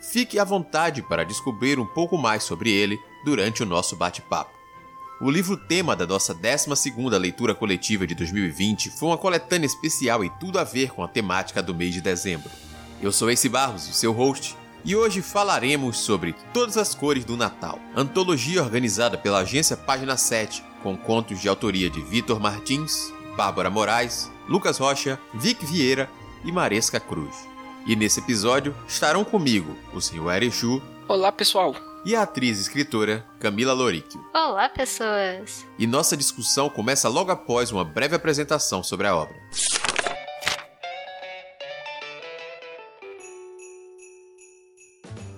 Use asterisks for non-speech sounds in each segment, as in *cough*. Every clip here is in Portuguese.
fique à vontade para descobrir um pouco mais sobre ele durante o nosso bate-papo. O livro tema da nossa 12ª leitura coletiva de 2020 foi uma coletânea especial e tudo a ver com a temática do mês de dezembro. Eu sou Ace Barros, o seu host, e hoje falaremos sobre Todas as Cores do Natal, antologia organizada pela agência Página 7, com contos de autoria de Vitor Martins, Bárbara Moraes, Lucas Rocha, Vic Vieira e Maresca Cruz. E nesse episódio estarão comigo o Sr. Erechu. Olá, pessoal. E a atriz e escritora Camila Loríquio. Olá, pessoas. E nossa discussão começa logo após uma breve apresentação sobre a obra.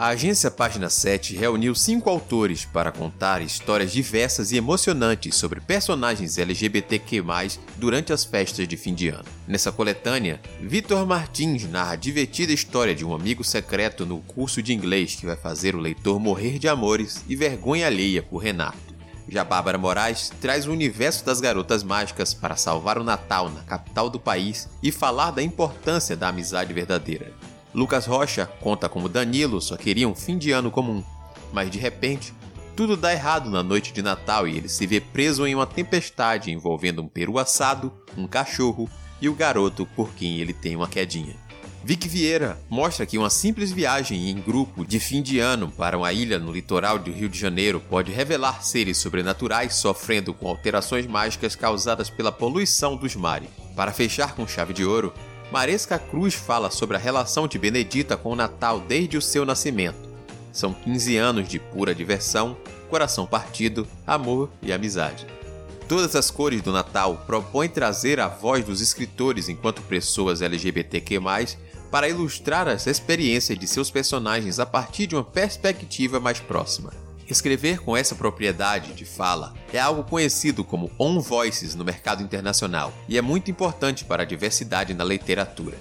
A agência Página 7 reuniu cinco autores para contar histórias diversas e emocionantes sobre personagens LGBTQ+, durante as festas de fim de ano. Nessa coletânea, Vitor Martins narra a divertida história de um amigo secreto no curso de inglês que vai fazer o leitor morrer de amores e vergonha alheia por Renato. Já Bárbara Moraes traz o universo das garotas mágicas para salvar o Natal na capital do país e falar da importância da amizade verdadeira. Lucas Rocha conta como Danilo só queria um fim de ano comum, mas de repente tudo dá errado na noite de Natal e ele se vê preso em uma tempestade envolvendo um peru assado, um cachorro e o garoto por quem ele tem uma quedinha. Vic Vieira mostra que uma simples viagem em grupo de fim de ano para uma ilha no litoral do Rio de Janeiro pode revelar seres sobrenaturais sofrendo com alterações mágicas causadas pela poluição dos mares. Para fechar com chave de ouro, Maresca Cruz fala sobre a relação de Benedita com o Natal desde o seu nascimento. São 15 anos de pura diversão, coração partido, amor e amizade. Todas as cores do Natal propõem trazer a voz dos escritores enquanto pessoas LGBTQ+, para ilustrar as experiências de seus personagens a partir de uma perspectiva mais próxima. Escrever com essa propriedade de fala é algo conhecido como on voices no mercado internacional e é muito importante para a diversidade na literatura.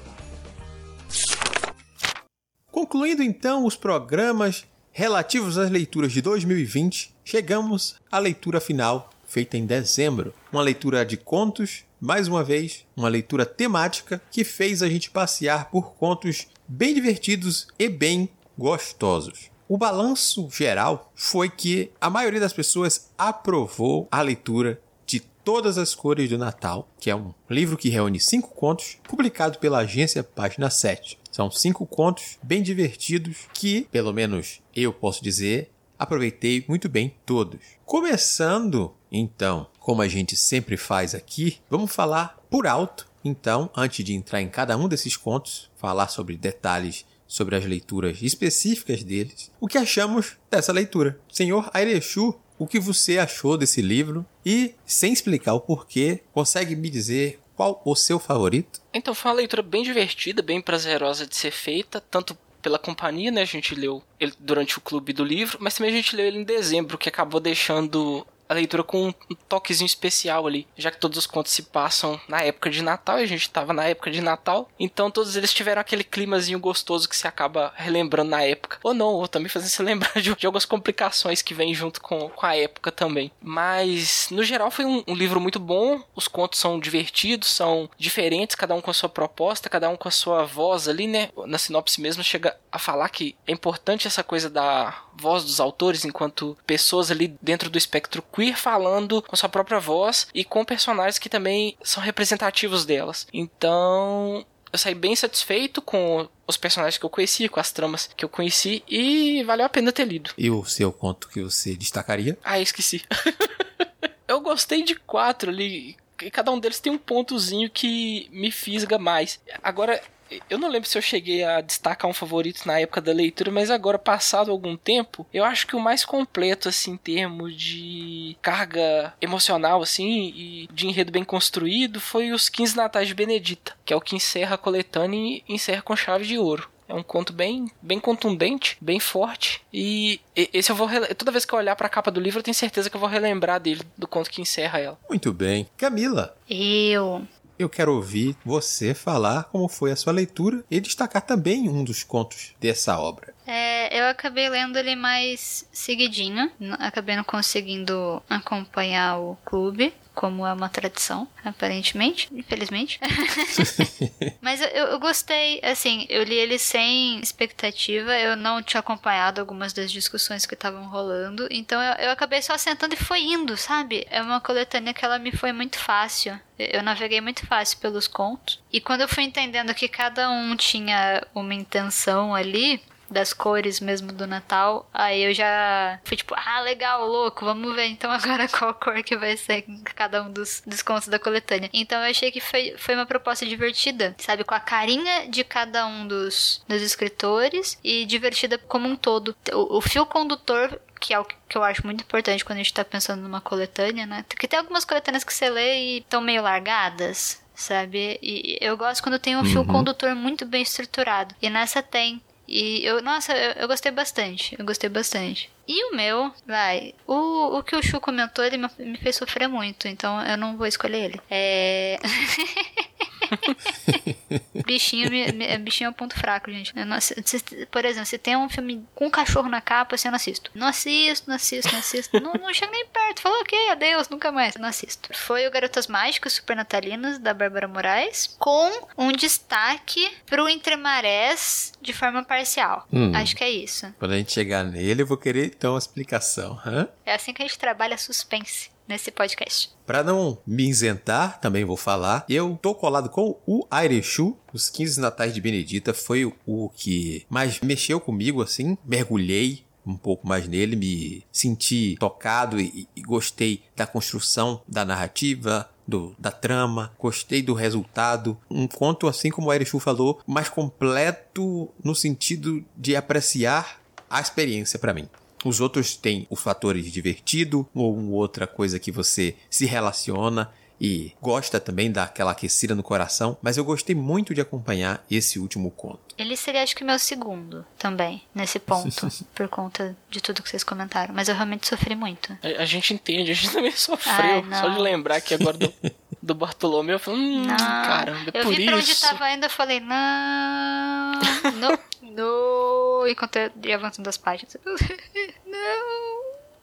Concluindo então os programas relativos às leituras de 2020, chegamos à leitura final, feita em dezembro. Uma leitura de contos, mais uma vez, uma leitura temática que fez a gente passear por contos bem divertidos e bem gostosos. O balanço geral foi que a maioria das pessoas aprovou a leitura de Todas as Cores do Natal, que é um livro que reúne cinco contos, publicado pela agência Página 7. São cinco contos bem divertidos que, pelo menos eu posso dizer, aproveitei muito bem todos. Começando, então, como a gente sempre faz aqui, vamos falar por alto. Então, antes de entrar em cada um desses contos, falar sobre detalhes sobre as leituras específicas deles, o que achamos dessa leitura. Senhor Airechu, o que você achou desse livro? E, sem explicar o porquê, consegue me dizer qual o seu favorito? Então, foi uma leitura bem divertida, bem prazerosa de ser feita, tanto pela companhia, né? A gente leu ele durante o clube do livro, mas também a gente leu ele em dezembro, que acabou deixando a leitura com um toquezinho especial ali, já que todos os contos se passam na época de Natal e a gente estava na época de Natal, então todos eles tiveram aquele climazinho gostoso que se acaba relembrando na época. Ou não, ou também fazendo se *laughs* lembrar de, de algumas complicações que vêm junto com, com a época também. Mas, no geral, foi um, um livro muito bom, os contos são divertidos, são diferentes, cada um com a sua proposta, cada um com a sua voz ali, né? Na sinopse mesmo chega a falar que é importante essa coisa da voz dos autores enquanto pessoas ali dentro do espectro queer falando com sua própria voz e com personagens que também são representativos delas. Então, eu saí bem satisfeito com os personagens que eu conheci, com as tramas que eu conheci e valeu a pena ter lido. E o seu conto que você destacaria? Ah, esqueci. *laughs* eu gostei de quatro ali. E cada um deles tem um pontozinho que me fisga mais. Agora, eu não lembro se eu cheguei a destacar um favorito na época da leitura, mas agora, passado algum tempo, eu acho que o mais completo, assim, em termos de carga emocional, assim, e de enredo bem construído, foi os 15 Natais de Benedita, que é o que encerra a coletânea e encerra com chave de ouro. É um conto bem, bem contundente, bem forte. E esse eu vou. Toda vez que eu olhar para a capa do livro, eu tenho certeza que eu vou relembrar dele, do conto que encerra ela. Muito bem. Camila. Eu eu quero ouvir você falar como foi a sua leitura e destacar também um dos contos dessa obra. É, eu acabei lendo ele mais seguidinho, acabei não conseguindo acompanhar o clube, como é uma tradição, aparentemente, infelizmente. *laughs* *laughs* Mas eu, eu, gostei, assim, eu li ele sem expectativa, eu não tinha acompanhado algumas das discussões que estavam rolando, então eu, eu acabei só sentando e foi indo, sabe? É uma coletânea que ela me foi muito fácil. Eu naveguei muito fácil pelos contos. E quando eu fui entendendo que cada um tinha uma intenção ali, das cores mesmo do Natal. Aí eu já fui tipo, ah, legal, louco, vamos ver então agora *laughs* qual cor que vai ser cada um dos, dos contos da coletânea. Então eu achei que foi, foi uma proposta divertida, sabe? Com a carinha de cada um dos, dos escritores e divertida como um todo. O, o fio condutor que é o que eu acho muito importante quando a gente tá pensando numa coletânea, né? Porque tem algumas coletâneas que você lê e estão meio largadas, sabe? E eu gosto quando tem um fio uhum. condutor muito bem estruturado. E nessa tem. E eu, nossa, eu, eu, gostei bastante. Eu gostei bastante. E o meu, vai. O, o que o Chu comentou, ele me, me fez sofrer muito, então eu não vou escolher ele. É. *laughs* *laughs* bichinho, me, bichinho é um ponto fraco, gente. Se, por exemplo, se tem um filme com um cachorro na capa, assim, eu não assisto. Não assisto, não assisto, não assisto. não, não chego nem perto. Falou, ok, adeus, nunca mais. Não assisto. Foi o Garotas Mágicas Super Natalinas, da Bárbara Moraes, com um destaque pro Entre Marés de forma parcial. Hum. Acho que é isso. Quando a gente chegar nele, eu vou querer então uma explicação. Hã? É assim que a gente trabalha suspense nesse podcast. Para não me isentar, também vou falar, eu tô colado com o Airechu. Os 15 natais de Benedita foi o que mais mexeu comigo, assim. Mergulhei um pouco mais nele, me senti tocado e, e gostei da construção da narrativa, do, da trama, gostei do resultado. Um conto, assim como o Erichu falou, mais completo no sentido de apreciar a experiência para mim. Os outros têm o fator de divertido ou outra coisa que você se relaciona e gosta também daquela aquecida no coração, mas eu gostei muito de acompanhar esse último conto. Ele seria acho que meu segundo também, nesse ponto, *laughs* por conta de tudo que vocês comentaram, mas eu realmente sofri muito. A, a gente entende, a gente *laughs* também sofreu, Ai, só de lembrar aqui agora do, *laughs* do Bartolomeu, eu falei, hum, não, caramba, é eu por vi pra onde tava indo, eu falei, não, não, não, enquanto eu ia avançando as páginas, *laughs* não,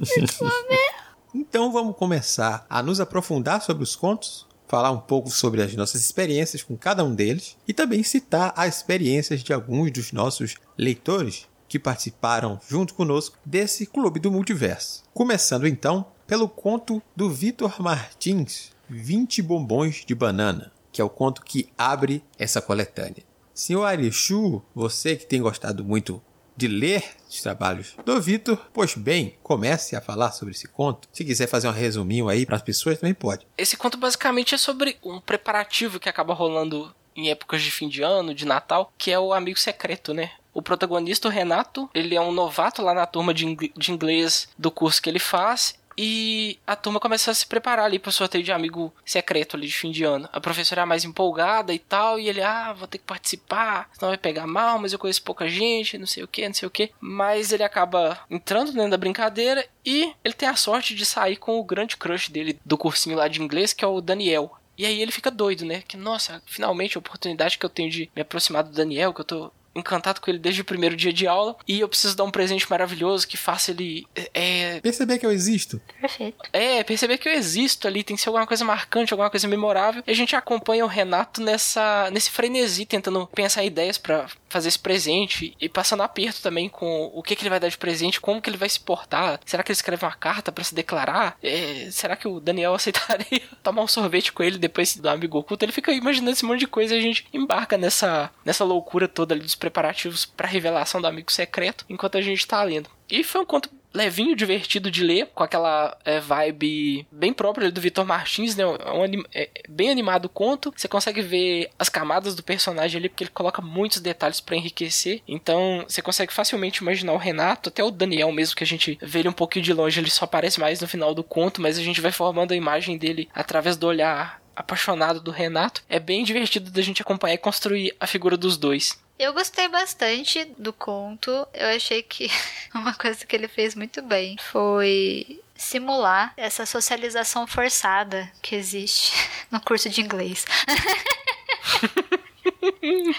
é então vamos começar a nos aprofundar sobre os contos, falar um pouco sobre as nossas experiências com cada um deles e também citar as experiências de alguns dos nossos leitores que participaram junto conosco desse clube do multiverso. Começando então pelo conto do Vitor Martins, 20 bombons de banana, que é o conto que abre essa coletânea. Senhor Arishu, você que tem gostado muito de ler os trabalhos do Vitor, pois bem, comece a falar sobre esse conto. Se quiser fazer um resuminho aí para as pessoas, também pode. Esse conto basicamente é sobre um preparativo que acaba rolando em épocas de fim de ano, de Natal, que é o amigo secreto, né? O protagonista, o Renato, ele é um novato lá na turma de inglês do curso que ele faz e a turma começa a se preparar ali pro sorteio de amigo secreto ali de fim de ano. A professora é mais empolgada e tal, e ele, ah, vou ter que participar, senão vai pegar mal, mas eu conheço pouca gente, não sei o que, não sei o que. Mas ele acaba entrando dentro da brincadeira e ele tem a sorte de sair com o grande crush dele do cursinho lá de inglês, que é o Daniel. E aí ele fica doido, né? Que, nossa, finalmente a oportunidade que eu tenho de me aproximar do Daniel, que eu tô encantado com ele desde o primeiro dia de aula e eu preciso dar um presente maravilhoso que faça ele é... perceber que eu existo. Perfeito. É, perceber que eu existo ali, tem que ser alguma coisa marcante, alguma coisa memorável. E a gente acompanha o Renato nessa nesse frenesi tentando pensar ideias para fazer esse presente e passando aperto também com o que, que ele vai dar de presente, como que ele vai se portar. Será que ele escreve uma carta para se declarar? É, será que o Daniel *laughs* aceitaria tomar um sorvete com ele depois do amigo oculto? Ele fica imaginando esse monte de coisa e a gente embarca nessa, nessa loucura toda ali dos preparativos para revelação do amigo secreto enquanto a gente tá lendo. E foi um conto levinho, divertido de ler, com aquela é, vibe bem própria do Vitor Martins, né? É um anim, é, bem animado o conto. Você consegue ver as camadas do personagem ali, porque ele coloca muitos detalhes para enriquecer. Então, você consegue facilmente imaginar o Renato, até o Daniel mesmo, que a gente vê ele um pouquinho de longe, ele só aparece mais no final do conto, mas a gente vai formando a imagem dele através do olhar apaixonado do Renato. É bem divertido da gente acompanhar e construir a figura dos dois. Eu gostei bastante do conto. Eu achei que *laughs* uma coisa que ele fez muito bem foi simular essa socialização forçada que existe *laughs* no curso de inglês. *laughs*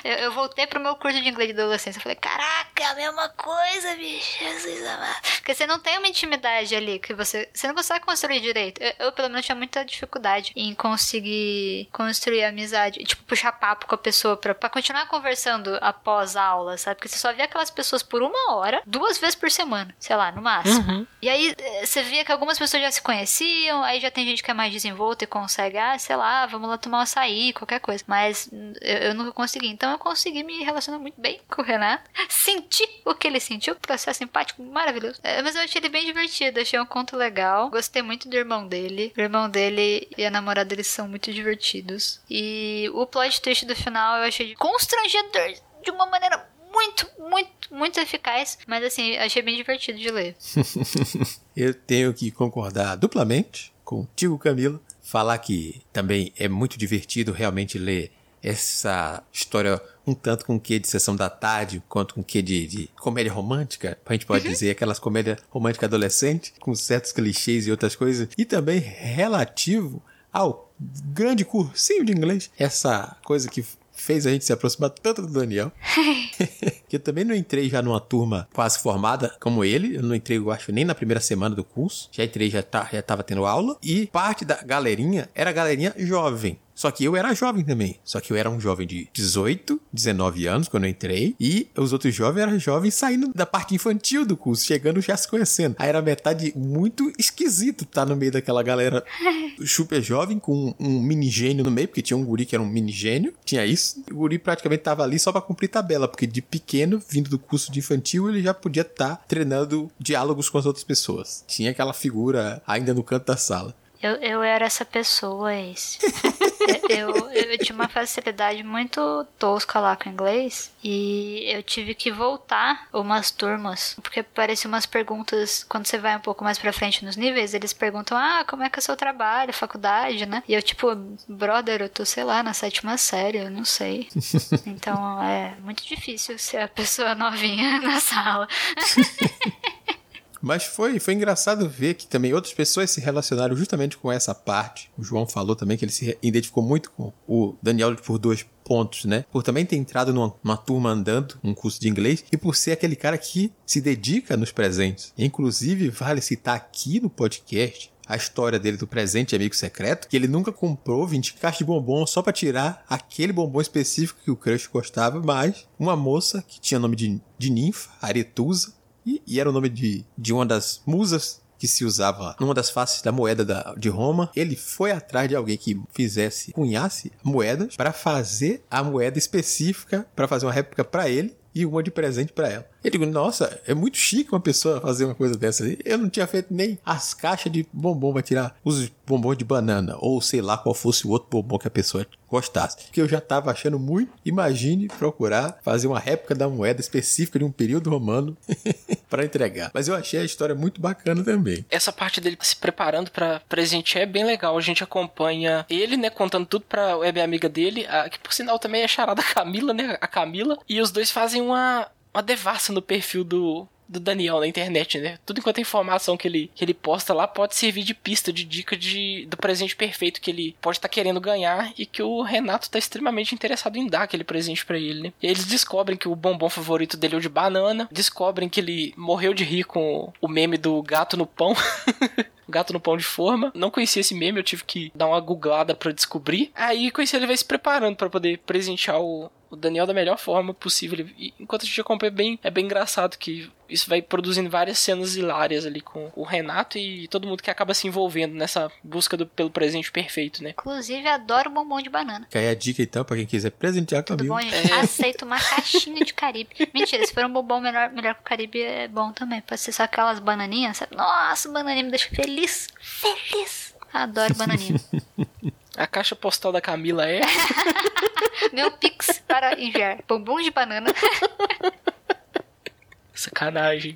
eu, eu, voltei pro meu curso de inglês de adolescência. Eu falei, caraca, é a mesma coisa, bicho. Jesus amado. Porque você não tem uma intimidade ali que você. Você não consegue construir direito. Eu, eu, pelo menos, tinha muita dificuldade em conseguir construir amizade. Tipo, puxar papo com a pessoa pra, pra continuar conversando após a aula, sabe? Porque você só via aquelas pessoas por uma hora, duas vezes por semana, sei lá, no máximo. Uhum. E aí eh, você via que algumas pessoas já se conheciam, aí já tem gente que é mais desenvolta e consegue, ah, sei lá, vamos lá tomar um açaí, qualquer coisa. Mas eu, eu nunca consegui. Então eu consegui me relacionar muito bem com o Renato. *laughs* Senti o que ele sentiu, processo empático maravilhoso. É, mas eu achei ele bem divertido, achei um conto legal. Gostei muito do irmão dele. O irmão dele e a namorada dele são muito divertidos. E o plot twist do final eu achei constrangedor de uma maneira muito, muito, muito eficaz. Mas assim, achei bem divertido de ler. *laughs* eu tenho que concordar duplamente contigo, Camilo. Falar que também é muito divertido realmente ler essa história um tanto com que de sessão da tarde, quanto com que de, de comédia romântica, a gente pode uhum. dizer, aquelas comédias românticas adolescente, com certos clichês e outras coisas, e também relativo ao grande cursinho de inglês, essa coisa que fez a gente se aproximar tanto do Daniel. *laughs* *laughs* que eu também não entrei já numa turma quase formada como ele. Eu não entrei, eu acho, nem na primeira semana do curso. Já entrei, já, tá, já tava tendo aula. E parte da galerinha era galerinha jovem. Só que eu era jovem também. Só que eu era um jovem de 18, 19 anos quando eu entrei. E os outros jovens eram jovens saindo da parte infantil do curso, chegando já se conhecendo. Aí era metade muito esquisito estar tá no meio daquela galera *laughs* super jovem com um mini gênio no meio, porque tinha um guri que era um mini gênio. Tinha isso. O guri praticamente tava ali só para cumprir tabela, porque de pequeno, vindo do curso de infantil, ele já podia estar tá treinando diálogos com as outras pessoas. Tinha aquela figura ainda no canto da sala. Eu, eu era essa pessoa, esse. *laughs* eu, eu, tinha uma facilidade muito tosca lá com inglês e eu tive que voltar umas turmas, porque apareciam umas perguntas, quando você vai um pouco mais pra frente nos níveis, eles perguntam, ah, como é que é o seu trabalho, faculdade, né? E eu, tipo, brother, eu tô, sei lá, na sétima série, eu não sei. *laughs* Então é muito difícil ser a pessoa *laughs* novinha na sala. *laughs* Mas foi, foi engraçado ver que também outras pessoas se relacionaram justamente com essa parte. O João falou também que ele se identificou muito com o Daniel por dois pontos, né? Por também ter entrado numa, numa, turma andando, um curso de inglês, e por ser aquele cara que se dedica nos presentes. Inclusive, vale citar aqui no podcast a história dele do presente amigo secreto, que ele nunca comprou 20 caixas de bombom só para tirar aquele bombom específico que o crush gostava, mas uma moça que tinha nome de, de ninfa, Aretusa, e, e era o nome de, de uma das musas que se usava numa das faces da moeda da, de Roma, ele foi atrás de alguém que fizesse, cunhasse moedas para fazer a moeda específica, para fazer uma réplica para ele e uma de presente para ela. Eu digo, nossa, é muito chique uma pessoa fazer uma coisa dessa. Eu não tinha feito nem as caixas de bombom para tirar os bombons de banana, ou sei lá qual fosse o outro bombom que a pessoa gostasse. Porque eu já tava achando muito. Imagine procurar fazer uma réplica da moeda específica de um período romano *laughs* para entregar. Mas eu achei a história muito bacana também. Essa parte dele se preparando para presentear é bem legal. A gente acompanha ele, né, contando tudo pra web amiga dele, a, que por sinal também é charada Camila, né, a Camila, e os dois fazem uma uma devassa no perfil do, do Daniel na internet, né? Tudo enquanto a informação que ele, que ele posta lá pode servir de pista, de dica de, do presente perfeito que ele pode estar tá querendo ganhar e que o Renato tá extremamente interessado em dar aquele presente para ele, né? E eles descobrem que o bombom favorito dele é o de banana, descobrem que ele morreu de rir com o meme do gato no pão. *laughs* Gato no Pão de Forma. Não conhecia esse meme, eu tive que dar uma googlada para descobrir. Aí conheci ele vai se preparando para poder presentear o, o Daniel da melhor forma possível. E enquanto a gente acompanha, é bem, é bem engraçado que isso vai produzindo várias cenas hilárias ali com o Renato e todo mundo que acaba se envolvendo nessa busca do, pelo presente perfeito, né? Inclusive, adoro bombom de banana. Cai a dica então pra quem quiser presentear com a bom, gente? É. Aceito uma caixinha de Caribe. *laughs* Mentira, se for um bombom melhor, melhor que o Caribe, é bom também. Pode ser só aquelas bananinhas, sabe? Nossa, bananinha me deixa feliz. Feliz. Adoro bananinha. *laughs* A caixa postal da Camila é. *laughs* Meu pix para enviar bombom de banana. *laughs* Sacanagem.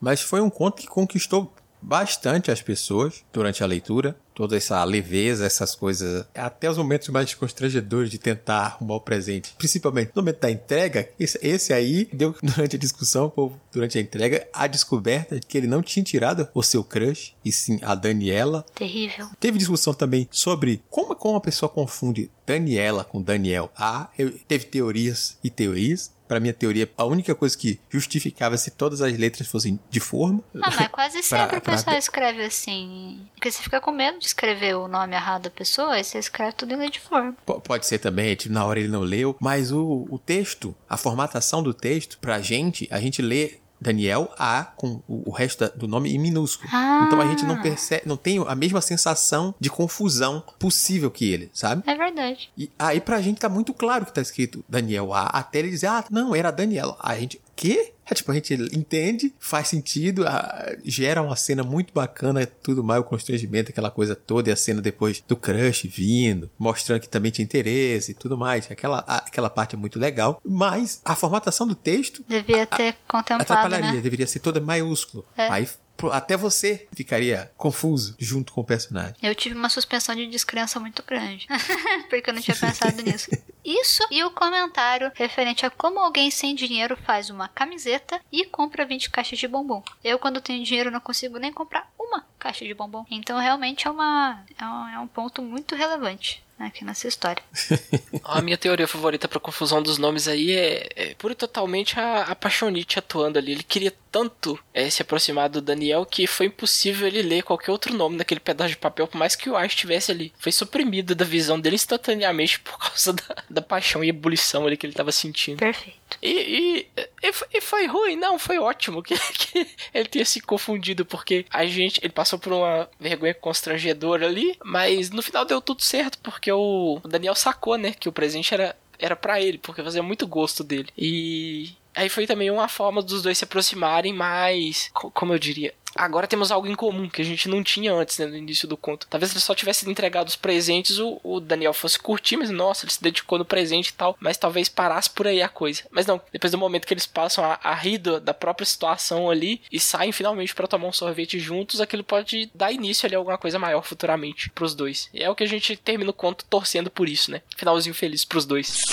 Mas foi um conto que conquistou bastante as pessoas durante a leitura. Toda essa leveza, essas coisas, até os momentos mais constrangedores de tentar arrumar o presente, principalmente no momento da entrega, esse, esse aí deu *laughs* durante a discussão, durante a entrega, a descoberta de que ele não tinha tirado o seu crush, e sim a Daniela. Terrível. Teve discussão também sobre como, como a pessoa confunde Daniela com Daniel. Ah, eu, teve teorias e teorias para minha teoria, a única coisa que justificava se todas as letras fossem de forma. Ah, mas *laughs* quase sempre pra, o pessoal escreve assim. Porque você fica com medo de escrever o nome errado da pessoa, aí você escreve tudo em letra de forma. P pode ser também, tipo, na hora ele não leu, mas o, o texto, a formatação do texto, pra gente, a gente lê Daniel A com o, resto do nome em minúsculo. Ah. Então a gente não percebe, não tem a mesma sensação de confusão possível que ele, sabe? É verdade. E aí pra gente tá muito claro que tá escrito Daniel A, até ele dizer, ah, não, era Daniel. A gente, quê? É, tipo, a gente entende, faz sentido, a, gera uma cena muito bacana, tudo mais, o constrangimento, aquela coisa toda, e a cena depois do crush vindo, mostrando que também tinha interesse e tudo mais. Aquela, a, aquela parte é muito legal, mas a formatação do texto. Devia ter a, contemplado. Atrapalharia, né? deveria ser toda maiúsculo. É. Aí até você ficaria confuso junto com o personagem. Eu tive uma suspensão de descrença muito grande, *laughs* porque eu não tinha pensado nisso. Isso e o comentário referente a como alguém sem dinheiro faz uma camiseta e compra 20 caixas de bombom. Eu, quando tenho dinheiro, não consigo nem comprar uma caixa de bombom. Então, realmente é, uma, é um, é um ponto muito relevante aqui nessa história. *laughs* a minha teoria favorita para confusão dos nomes aí é, é pura e totalmente a, a Paixonite atuando ali. Ele queria tanto é, se aproximar do Daniel que foi impossível ele ler qualquer outro nome naquele pedaço de papel, por mais que o ar estivesse ali. Foi suprimido da visão dele instantaneamente por causa da, da paixão e ebulição ali que ele estava sentindo. Perfeito. E, e, e, foi ruim? Não, foi ótimo que, *laughs* que ele tenha se confundido, porque a gente, ele passou por uma vergonha constrangedora ali, mas no final deu tudo certo, porque o Daniel sacou, né, que o presente era era para ele, porque fazia muito gosto dele. E aí foi também uma forma dos dois se aproximarem mais, como eu diria, agora temos algo em comum que a gente não tinha antes, né, no início do conto. Talvez ele só tivesse entregado os presentes, o, o, Daniel fosse curtir, mas nossa, ele se dedicou no presente e tal, mas talvez parasse por aí a coisa. Mas não, depois do momento que eles passam a, a rir da própria situação ali e saem finalmente para tomar um sorvete juntos, aquilo pode dar início ali a alguma coisa maior futuramente pros dois. E é o que a gente termina o conto torcendo por isso, né? Finalzinho feliz pros dois.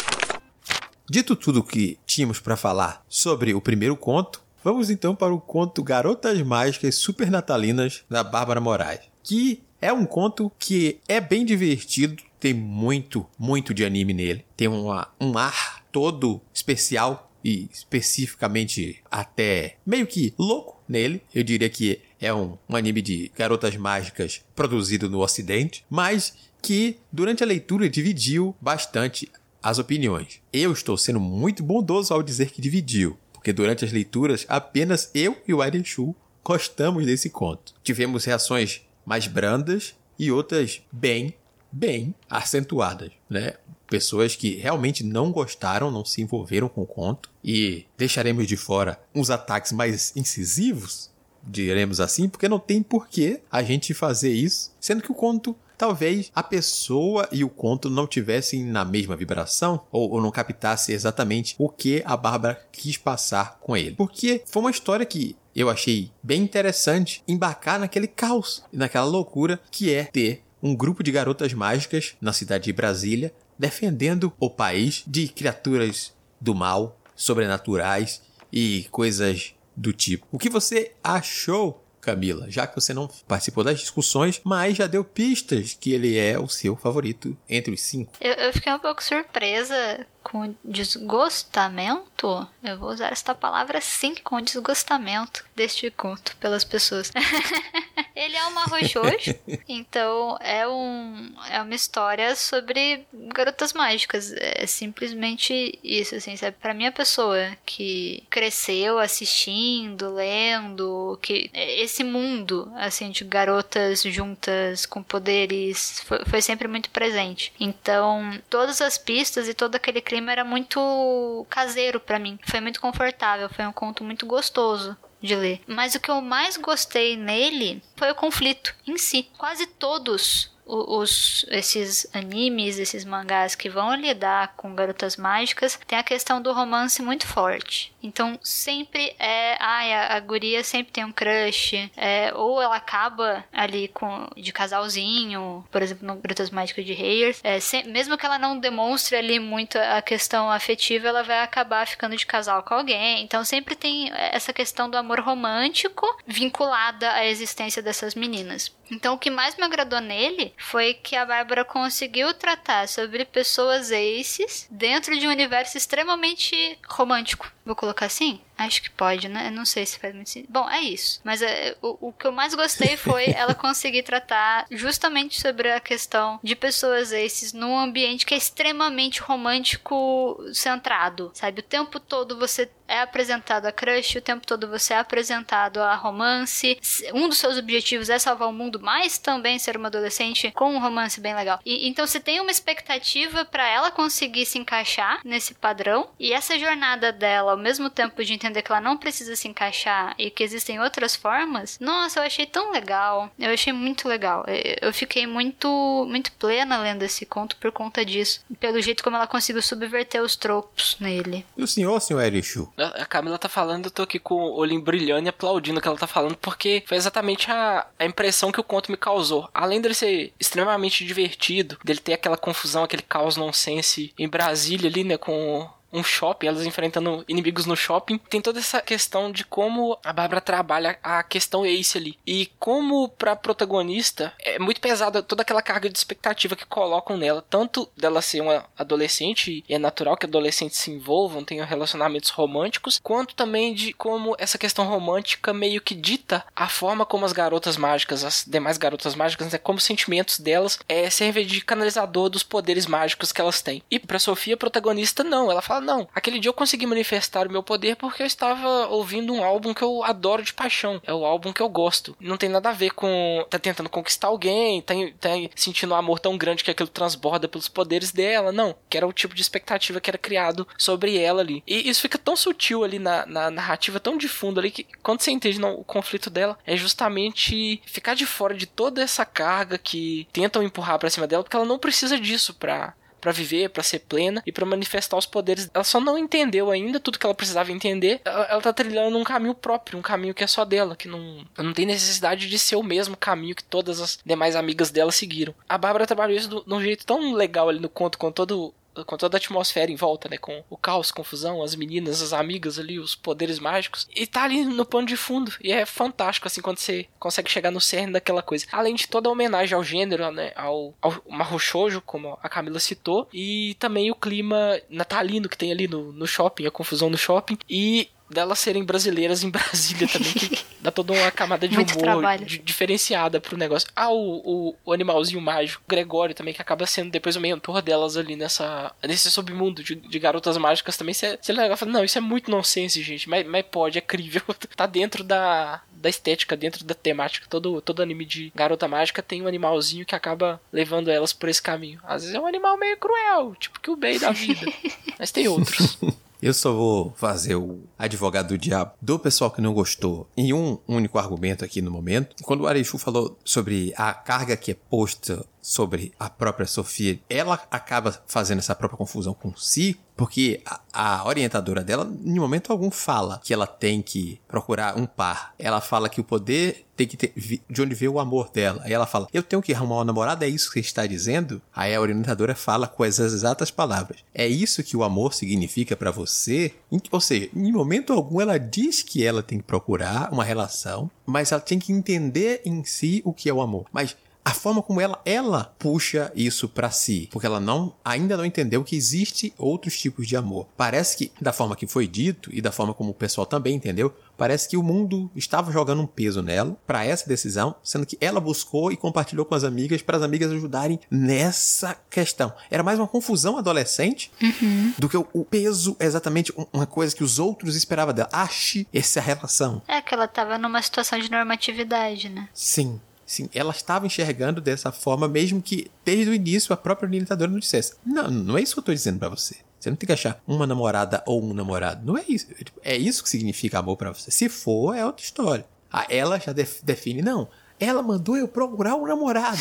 Dito tudo o que tínhamos para falar sobre o primeiro conto, Vamos então para o conto Garotas Mágicas Supernatalinas da Bárbara Moraes, que é um conto que é bem divertido, tem muito, muito de anime nele, tem uma, um ar todo especial e especificamente até meio que louco nele. Eu diria que é um, um anime de garotas mágicas produzido no Ocidente, mas que durante a leitura dividiu bastante as opiniões. Eu estou sendo muito bondoso ao dizer que dividiu, porque durante as leituras apenas eu e o Aiden Shu gostamos desse conto. Tivemos reações mais brandas e outras bem, bem acentuadas, né? Pessoas que realmente não gostaram, não se envolveram com o conto e deixaremos de fora uns ataques mais incisivos, diremos assim, porque não tem porquê a gente fazer isso, sendo que o conto talvez a pessoa e o conto não tivessem na mesma vibração ou, ou não captasse exatamente o que a Bárbara quis passar com ele. Porque foi uma história que eu achei bem interessante embarcar naquele caos, naquela loucura que é ter um grupo de garotas mágicas na cidade de Brasília defendendo o país de criaturas do mal, sobrenaturais e coisas do tipo. O que você achou Camila, já que você não participou das discussões, mas já deu pistas que ele é o seu favorito entre os cinco. Eu, eu fiquei um pouco surpresa com desgostamento. Eu vou usar esta palavra sim, com desgostamento deste conto pelas pessoas. *laughs* Ele é uma roxoxo, *laughs* então é, um, é uma história sobre garotas mágicas. É simplesmente isso, assim, sabe? Pra minha pessoa que cresceu assistindo, lendo, que esse mundo, assim, de garotas juntas com poderes foi, foi sempre muito presente. Então, todas as pistas e todo aquele clima era muito caseiro para mim. Foi muito confortável, foi um conto muito gostoso de ler. Mas o que eu mais gostei nele foi o conflito em si. Quase todos os, esses animes, esses mangás que vão lidar com garotas mágicas, tem a questão do romance muito forte. Então sempre é. Ai, a, a guria sempre tem um crush. É, ou ela acaba ali com de casalzinho, por exemplo, no Garotas Mágicas de Hayers. É, mesmo que ela não demonstre ali muito a questão afetiva, ela vai acabar ficando de casal com alguém. Então sempre tem essa questão do amor romântico vinculada à existência dessas meninas. Então, o que mais me agradou nele foi que a Bárbara conseguiu tratar sobre pessoas aces dentro de um universo extremamente romântico. Vou colocar assim? Acho que pode, né? Não sei se faz muito sentido. Bom, é isso. Mas é, o, o que eu mais gostei foi *laughs* ela conseguir tratar justamente sobre a questão de pessoas esses num ambiente que é extremamente romântico centrado, sabe? O tempo todo você é apresentado a crush, o tempo todo você é apresentado a romance. Um dos seus objetivos é salvar o mundo, mas também ser uma adolescente com um romance bem legal. E, então você tem uma expectativa para ela conseguir se encaixar nesse padrão e essa jornada dela, ao mesmo tempo de entender que ela não precisa se encaixar e que existem outras formas. Nossa, eu achei tão legal. Eu achei muito legal. Eu fiquei muito muito plena lendo esse conto por conta disso, pelo jeito como ela conseguiu subverter os tropos nele. E o senhor, senhor Erichu? A Camila tá falando, eu tô aqui com o olhinho brilhando e aplaudindo o que ela tá falando, porque foi exatamente a, a impressão que o conto me causou. Além dele ser extremamente divertido, dele ter aquela confusão, aquele caos nonsense em Brasília ali, né, com um shopping, elas enfrentando inimigos no shopping. Tem toda essa questão de como a Bárbara trabalha a questão Ace ali. E como pra protagonista é muito pesada toda aquela carga de expectativa que colocam nela. Tanto dela ser uma adolescente, e é natural que adolescentes se envolvam, tenham relacionamentos românticos, quanto também de como essa questão romântica meio que dita a forma como as garotas mágicas, as demais garotas mágicas, né, como os sentimentos delas é, servem de canalizador dos poderes mágicos que elas têm. E pra Sofia, protagonista, não. Ela fala, não, aquele dia eu consegui manifestar o meu poder porque eu estava ouvindo um álbum que eu adoro de paixão. É o álbum que eu gosto. Não tem nada a ver com tá tentando conquistar alguém, tá, tá sentindo um amor tão grande que aquilo transborda pelos poderes dela. Não, que era o tipo de expectativa que era criado sobre ela ali. E isso fica tão sutil ali na, na narrativa, tão de fundo ali, que quando você entende não, o conflito dela, é justamente ficar de fora de toda essa carga que tentam empurrar para cima dela, porque ela não precisa disso pra para viver, para ser plena e para manifestar os poderes. Ela só não entendeu ainda tudo que ela precisava entender. Ela, ela tá trilhando um caminho próprio, um caminho que é só dela, que não, não tem necessidade de ser o mesmo caminho que todas as demais amigas dela seguiram. A Bárbara trabalhou isso de um jeito tão legal ali no conto, com todo com toda a atmosfera em volta, né? Com o caos, confusão, as meninas, as amigas ali, os poderes mágicos. E tá ali no pano de fundo. E é fantástico, assim, quando você consegue chegar no cerne daquela coisa. Além de toda a homenagem ao gênero, né? Ao, ao Marro Shoujo, como a Camila citou. E também o clima natalino que tem ali no, no shopping, a confusão no shopping. E delas serem brasileiras em Brasília também, que *laughs* dá toda uma camada de Muito humor diferenciada pro negócio. Ah, o, o, o, animalzinho mágico, Gregório também, que acaba sendo depois o mentor delas ali nessa, nesse submundo de, de garotas mágicas também. Você, você legal fala, não, isso é muito nonsense, gente, mas, mas pode, é crível. *laughs* tá dentro da, da estética, dentro da temática. Todo, todo anime de garota mágica tem um animalzinho que acaba levando elas por esse caminho. Às vezes é um animal meio cruel, tipo que o bem da vida. *laughs* mas tem outros. Eu só vou fazer o advogado do diabo do pessoal que não gostou em um único argumento aqui no momento. Quando o Arechu falou sobre a carga que é posta sobre a própria Sofia, ela acaba fazendo essa própria confusão com si, porque a, a, orientadora dela, em momento algum, fala que ela tem que procurar um par. Ela fala que o poder tem que ter de onde veio o amor dela. Aí ela fala: Eu tenho que arrumar uma namorada, é isso que você está dizendo? Aí a orientadora fala com as exatas palavras: É isso que o amor significa para você? Ou seja, em momento algum ela diz que ela tem que procurar uma relação, mas ela tem que entender em si o que é o amor. Mas a forma como ela, ela puxa isso para si, porque ela não ainda não entendeu que existe outros tipos de amor. Parece que da forma que foi dito e da forma como o pessoal também entendeu, parece que o mundo estava jogando um peso nela para essa decisão, sendo que ela buscou e compartilhou com as amigas para as amigas ajudarem nessa questão. Era mais uma confusão adolescente uhum. do que o, o, peso exatamente uma coisa que os outros esperavam dela. Ache essa relação. É que ela estava numa situação de normatividade, né? Sim. Sim, ela estava enxergando dessa forma, mesmo que desde o início a própria orientadora não dissesse: Não, não é isso que eu estou dizendo para você. Você não tem que achar uma namorada ou um namorado. Não é isso. É isso que significa amor para você. Se for, é outra história. Ah, ela já define, não. ela mandou eu procurar um namorado.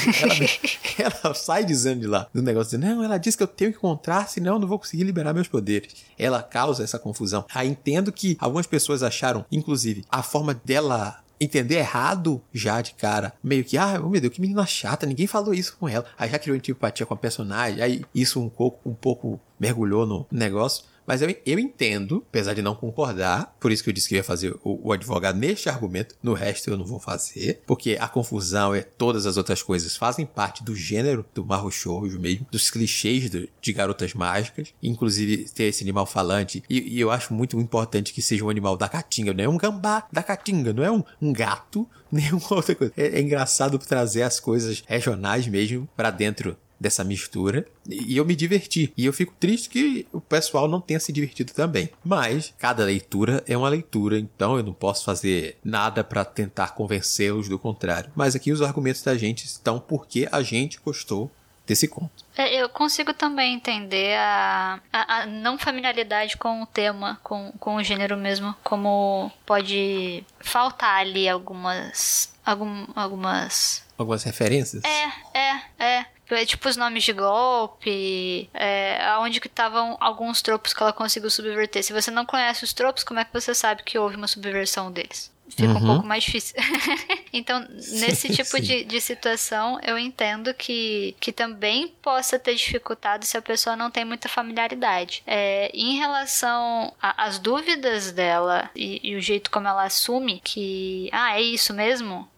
Ela, *laughs* ela sai dizendo de lá, do negócio, não, ela disse que eu tenho que encontrar, senão eu não vou conseguir liberar meus poderes. Ela causa essa confusão. Aí entendo que algumas pessoas acharam, inclusive, a forma dela entender errado já de cara. Meio que, ah, meu Deus, que menina chata, ninguém falou isso com ela. Aí já criou antipatia com a personagem, aí isso um pouco, um pouco mergulhou no negócio. Mas eu, eu entendo, apesar de não concordar, por isso que eu disse que ia fazer o, o, advogado neste argumento, no resto eu não vou fazer, porque a confusão e todas as outras coisas fazem parte do gênero do Marro Shoujo mesmo, dos clichês do, de garotas mágicas, inclusive ter esse animal falante, e, e, eu acho muito importante que seja um animal da caatinga, não é um gambá da caatinga, não é um, um gato, *laughs* nenhuma outra coisa. É, é engraçado trazer as coisas regionais mesmo para dentro dessa mistura e eu me diverti. E eu fico triste que o pessoal não tenha se divertido também. Mas cada leitura é uma leitura, então eu não posso fazer nada para tentar convencê-los do contrário. Mas aqui os argumentos da gente estão porque a gente gostou desse conto. É, eu consigo também entender a, a, a, não familiaridade com o tema, com, com o gênero mesmo, como pode faltar ali algumas. Algum, algumas. Algumas referências? É, é, é. É, tipo os nomes de golpe, é, aonde que estavam alguns tropos que ela conseguiu subverter. Se você não conhece os tropos, como é que você sabe que houve uma subversão deles? Fica uhum. um pouco mais difícil. *laughs* então, nesse tipo de, de situação, eu entendo que, que também possa ter dificultado se a pessoa não tem muita familiaridade. É, em relação às dúvidas dela e, e o jeito como ela assume que, ah, é isso mesmo?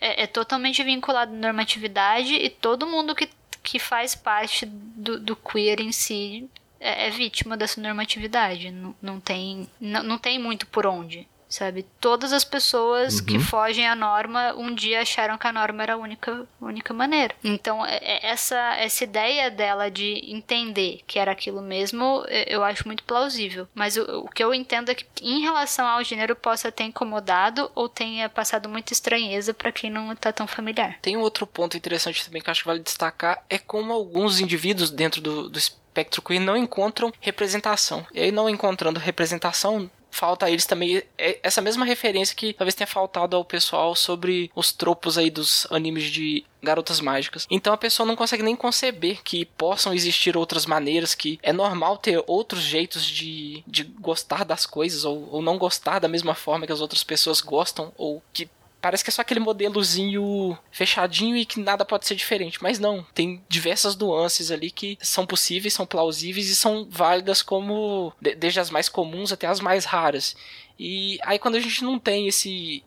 É, é, totalmente vinculado à normatividade e todo mundo que que faz parte do, do queer em si é, é vítima dessa normatividade. Não, não, tem, não, não tem muito por onde sabe? Todas as pessoas uhum. que fogem à norma um dia acharam que a norma era a única, única maneira. Então, é, é, essa, essa ideia dela de entender que era aquilo mesmo, eu acho muito plausível. Mas o, o que eu entendo é que, em relação ao gênero, possa ter incomodado ou tenha passado muita estranheza para quem não tá tão familiar. Tem um outro ponto interessante também que acho que vale destacar: é como alguns indivíduos dentro do, do espectro queer não encontram representação. E aí, não encontrando representação, falta a eles também é essa mesma referência que talvez tenha faltado ao pessoal sobre os tropos aí dos animes de garotas mágicas. Então a pessoa não consegue nem conceber que possam existir outras maneiras, que é normal ter outros jeitos de, de gostar das coisas ou, ou não gostar da mesma forma que as outras pessoas gostam, ou que parece que é só aquele modelozinho fechadinho e que nada pode ser diferente. Mas não, tem diversas nuances ali que são possíveis, são plausíveis e são válidas como desde as mais comuns até as mais raras. E aí quando a gente não tem esse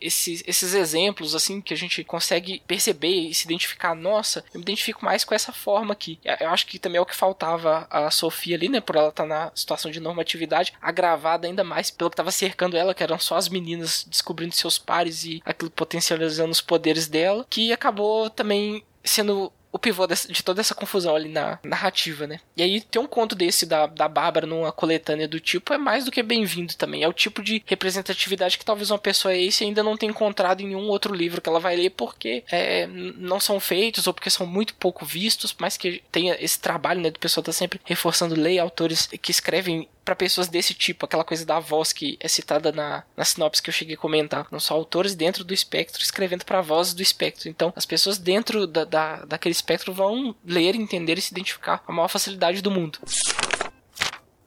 esses, esses exemplos, assim, que a gente consegue perceber e se identificar, nossa, eu me identifico mais com essa forma aqui. Eu acho que também é o que faltava a Sofia ali, né, por ela estar tá na situação de normatividade, agravada ainda mais pelo que estava cercando ela, que eram só as meninas descobrindo seus pares e aquilo potencializando os poderes dela, que acabou também sendo o pivô de toda essa confusão ali na narrativa, né? E aí ter um conto desse da, da Bárbara numa coletânea do tipo é mais do que bem-vindo também. É o tipo de representatividade que talvez uma pessoa esse ainda não tenha encontrado em nenhum outro livro que ela vai ler porque é, não são feitos ou porque são muito pouco vistos, mas que tenha esse trabalho, né, do pessoal tá sempre reforçando ler autores que escrevem para pessoas desse tipo, aquela coisa da voz que é citada na, na sinopse que eu cheguei a comentar. Não são autores dentro do espectro escrevendo para vozes do espectro. Então, as pessoas dentro da, da, daquele espectro vão ler, entender e se identificar com a maior facilidade do mundo.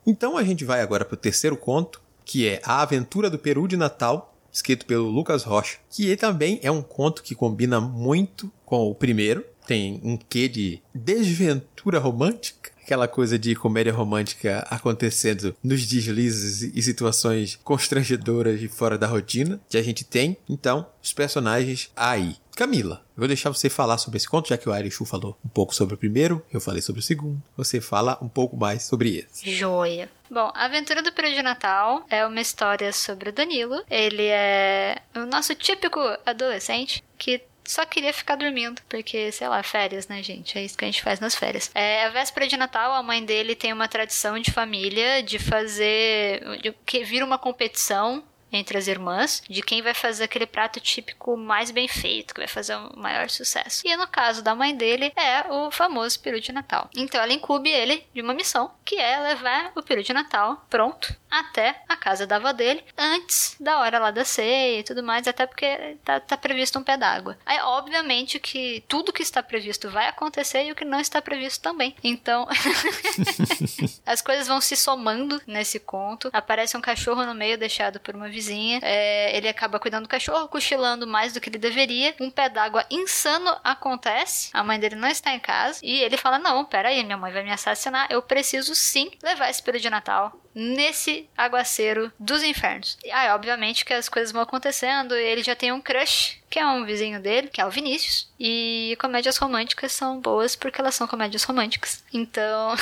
Então, a gente vai agora para o terceiro conto, que é A Aventura do Peru de Natal, escrito pelo Lucas Rocha, que também é um conto que combina muito com o primeiro. Tem um quê de desventura romântica aquela coisa de comédia romântica acontecendo nos deslizes e situações constrangedoras e fora da rotina que a gente tem. Então, os personagens aí. Camila, eu vou deixar você falar sobre esse conto, já que o Arishu falou um pouco sobre o primeiro, eu falei sobre o segundo. Você fala um pouco mais sobre esse. Joia. Bom, A Aventura do Peru de Natal é uma história sobre o Danilo. Ele é o nosso típico adolescente que só queria ficar dormindo, porque, sei lá, férias, né, gente? É isso que a gente faz nas férias. É, a véspera de Natal, a mãe dele tem uma tradição de família de fazer. de que vira uma competição entre as irmãs de quem vai fazer aquele prato típico mais bem feito, que vai fazer o maior sucesso. E no caso da mãe dele, é o famoso peru de Natal. Então ela incube ele de uma missão, que é levar o peru de Natal pronto até a casa da avó dele, antes da hora lá da ceia e tudo mais, até porque tá, tá previsto um pé d'água. Aí, obviamente, que tudo que está previsto vai acontecer e o que não está previsto também. Então, *laughs* as coisas vão se somando nesse conto. Aparece um cachorro no meio deixado por uma vizinha. É, ele acaba cuidando do cachorro, cochilando mais do que ele deveria. Um pé d'água insano acontece. A mãe dele não está em casa. E ele fala: Não, peraí, minha mãe vai me assassinar. Eu preciso sim levar esse período de Natal nesse aguaceiro dos infernos. E aí, obviamente, que as coisas vão acontecendo, ele já tem um crush, que é um vizinho dele, que é o Vinícius. E comédias românticas são boas porque elas são comédias românticas. Então.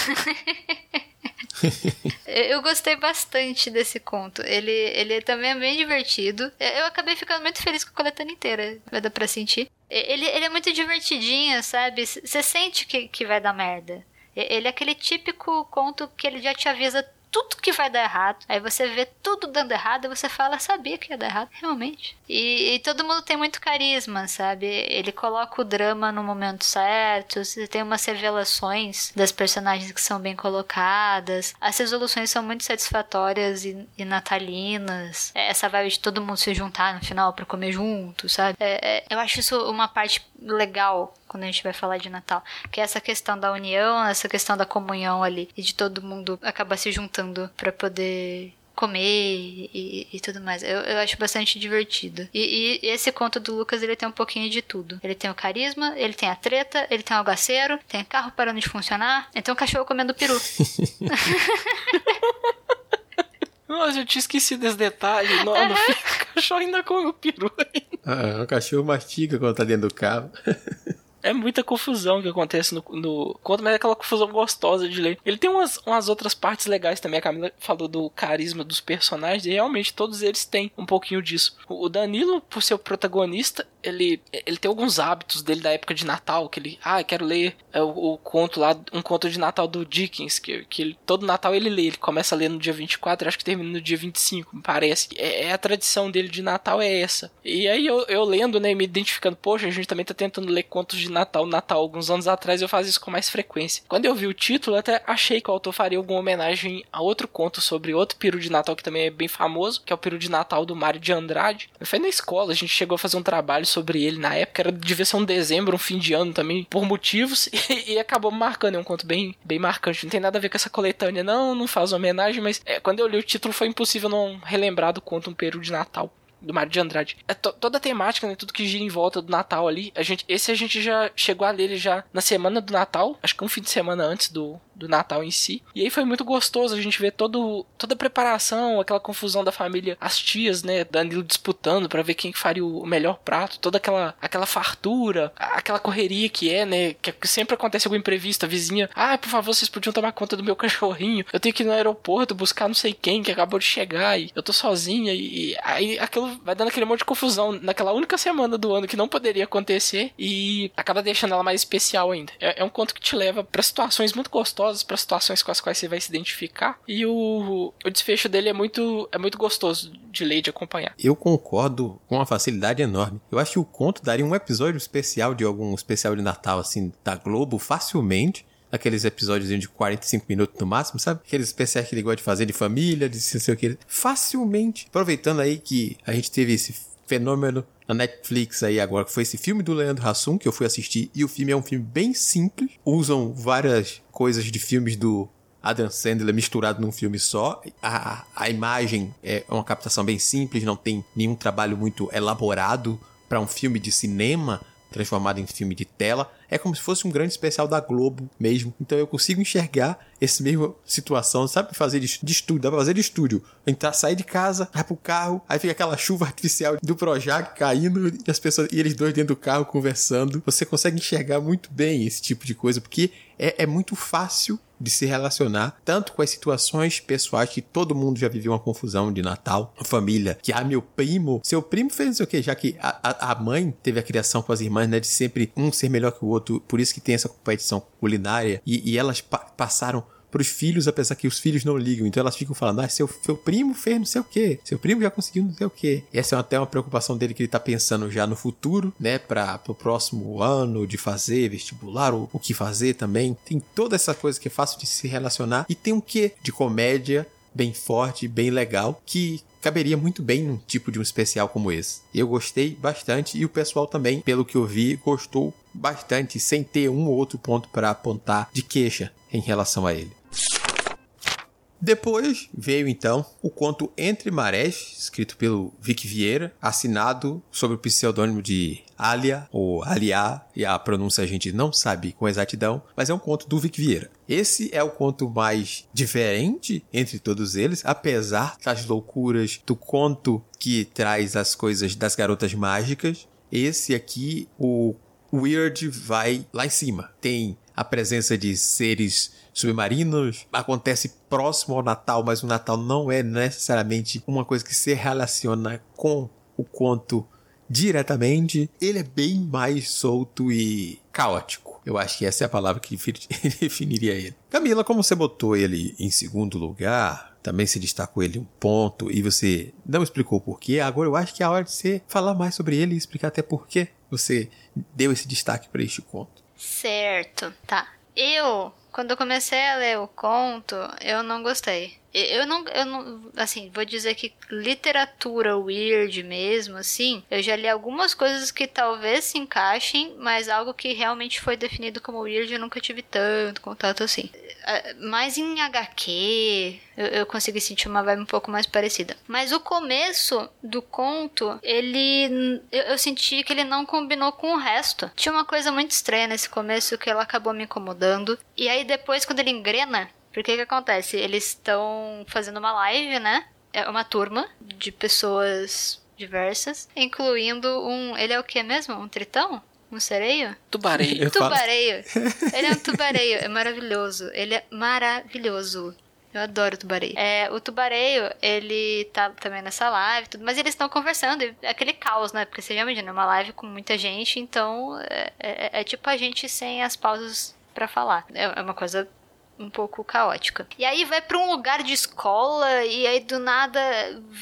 *laughs* eu gostei bastante desse conto. Ele, ele também é bem divertido. Eu acabei ficando muito feliz com a coletânea inteira, vai dar pra sentir. Ele, ele é muito divertidinho, sabe? Você sente que, que vai dar merda. Ele é aquele típico conto que ele já te avisa tudo que vai dar errado. Aí você vê tudo dando errado e você fala, sabia que ia dar errado, realmente. E, e, todo mundo tem muito carisma, sabe? Ele coloca o drama no momento certo, você tem umas revelações das personagens que são bem colocadas. As resoluções são muito satisfatórias e, e natalinas. É, essa vibe de todo mundo se juntar no final para comer junto, sabe? É, é, eu acho isso uma parte legal quando a gente vai falar de Natal, que é essa questão da união, essa questão da comunhão ali e de todo mundo acabar se juntando para poder comer e, e, tudo mais. Eu, eu acho bastante divertido. E, e, esse conto do Lucas, ele tem um pouquinho de tudo. Ele tem o carisma, ele tem a treta, ele tem o algaceiro, tem carro parando de funcionar, então o cachorro comendo peru. *laughs* Nossa, eu tinha esquecido desse detalhe. Não, cachorro ainda come o peru. Ah, o cachorro mastiga quando tá dentro do carro. *laughs* é muita confusão que acontece no, no conto, mas é aquela confusão gostosa de ler. Ele tem umas, umas outras partes legais também. A Camila falou do carisma dos personagens, e realmente todos eles têm um pouquinho disso. O Danilo, por ser o protagonista, ele, ele tem alguns hábitos dele da época de Natal, que ele, ah, quero ler é, o, o, conto lá, um conto de Natal do Dickens, que, que ele, todo Natal ele lê, ele começa a ler no dia 24, acho que termina no dia 25, me parece. É, é a tradição dele de Natal é essa. E aí eu, eu lendo, né, me identificando, poxa, a gente também tá tentando ler contos de Natal, Natal. Alguns anos atrás eu fazia isso com mais frequência. Quando eu vi o título, até achei que o autor faria alguma homenagem a outro conto sobre outro peru de Natal que também é bem famoso, que é o peru de Natal do Mário de Andrade. Foi na escola, a gente chegou a fazer um trabalho sobre ele na época, era devia ser um dezembro, um fim de ano também, por motivos, *laughs* e, e acabou marcando. É um conto bem, bem marcante. Não tem nada a ver com essa coletânea, não, não faz homenagem, mas é, quando eu li o título foi impossível não relembrar do conto Um Peru de Natal do Mário de Andrade. É toda a temática, né? Tudo que gira em volta do Natal ali. A gente, esse a gente já chegou a ler já na semana do Natal, acho que um fim de semana antes do, do Natal em si. E aí foi muito gostoso a gente ver todo, toda a preparação, aquela confusão da família, as tias, né, Danilo disputando para ver quem faria o melhor prato, toda aquela aquela fartura, aquela correria que é, né, que sempre acontece algum imprevisto, a vizinha, ah, por favor, vocês podiam tomar conta do meu *laughs* cachorrinho, eu tenho que ir no aeroporto buscar não sei quem que acabou de chegar e eu tô sozinha e, e aí aquilo vai dando aquele monte de confusão naquela única semana do ano que não poderia acontecer e acaba deixando ela mais especial ainda. É, é um conto que te leva para situações muito gostosas gostosas para situações com as quais você vai se identificar. E o, o desfecho dele é muito, é muito gostoso de ler, de acompanhar. Eu concordo com uma facilidade enorme. Eu acho que o conto daria um episódio especial de algum especial de Natal, assim, da Globo, facilmente aqueles episódios de 45 minutos no máximo, sabe? Aqueles especiais que ele gosta de fazer de família, de não sei o que. Facilmente. Aproveitando aí que a gente teve esse fenômeno na Netflix aí agora, que foi esse filme do Leandro Hassum, que eu fui assistir, e o filme é um filme bem simples, usam várias coisas de filmes do Adam Sandler misturado num filme só. A, a imagem é uma captação bem simples, não tem nenhum trabalho muito elaborado para um filme de cinema transformado em filme de tela. É como se fosse um grande especial da Globo mesmo. Então eu consigo enxergar essa mesma situação, sabe? Fazer de, estúdio, dá pra fazer de estúdio. Entrar, sair de casa, vai pro carro, aí fica aquela chuva artificial do Projac caindo e as pessoas, e eles dois dentro do carro conversando. Você consegue enxergar muito bem esse tipo de coisa, porque é, é muito fácil de se relacionar tanto com as situações pessoais que todo mundo já viveu uma confusão de Natal, família, que ah, meu primo, seu primo fez o que, já que a, a, mãe teve a criação com as irmãs, né, de sempre um ser melhor que o outro, por isso que tem essa competição culinária, e, e elas pa passaram pros filhos, apesar que os filhos não ligam. Então elas ficam falando, ah, seu, seu primo fez não sei o quê, seu primo já conseguiu não sei o quê. E essa é até uma preocupação dele que ele tá pensando já no futuro, né, para pro próximo ano de fazer vestibular, o, o que fazer também. Tem toda essa coisa que é fácil de se relacionar e tem um quê de comédia bem forte, bem legal, que caberia muito bem num tipo de um especial como esse. Eu gostei bastante e o pessoal também, pelo que eu vi, gostou bastante, sem ter um ou outro ponto para apontar de queixa em relação a ele. Depois veio então o conto Entre Marés, escrito pelo Vic Vieira, assinado sob o pseudônimo de Alia ou Aliá, e a pronúncia a gente não sabe com exatidão, mas é um conto do Vic Vieira. Esse é o conto mais diferente entre todos eles, apesar das loucuras do conto que traz as coisas das garotas mágicas. Esse aqui, o Weird vai lá em cima. Tem a presença de seres submarinos acontece próximo ao Natal, mas o Natal não é necessariamente uma coisa que se relaciona com o conto diretamente. Ele é bem mais solto e caótico. Eu acho que essa é a palavra que *laughs* definiria ele. Camila, como você botou ele em segundo lugar, também se destacou ele um ponto e você não explicou por quê. Agora eu acho que é a hora de você falar mais sobre ele e explicar até por que você deu esse destaque para este conto. Certo, tá. Eu, quando eu comecei a ler o conto, eu não gostei. Eu não, eu não, assim, vou dizer que literatura weird mesmo, assim, eu já li algumas coisas que talvez se encaixem, mas algo que realmente foi definido como weird eu nunca tive tanto contato assim. É, mais em HQ, eu, eu consegui sentir uma vibe um pouco mais parecida. Mas o começo do conto, ele. Eu, eu senti que ele não combinou com o resto. Tinha uma coisa muito estranha nesse começo que ela acabou me incomodando. E aí depois, quando ele engrena, porque o que acontece? Eles estão fazendo uma live, né? É uma turma de pessoas diversas, incluindo um. Ele é o que mesmo? Um tritão? Um sereio? Tubareio. Tubareio. *laughs* Ele é um tubareio, é maravilhoso. Ele é maravilhoso. Eu adoro o tubareio. É, o tubareio, ele tá também nessa live, tudo, mas eles estão conversando, é aquele caos, né? Porque você já imagina, é uma live com muita gente, então é, é, é tipo a gente sem as pausas para falar. É, é uma coisa um pouco caótica. E aí vai para um lugar de escola e aí do nada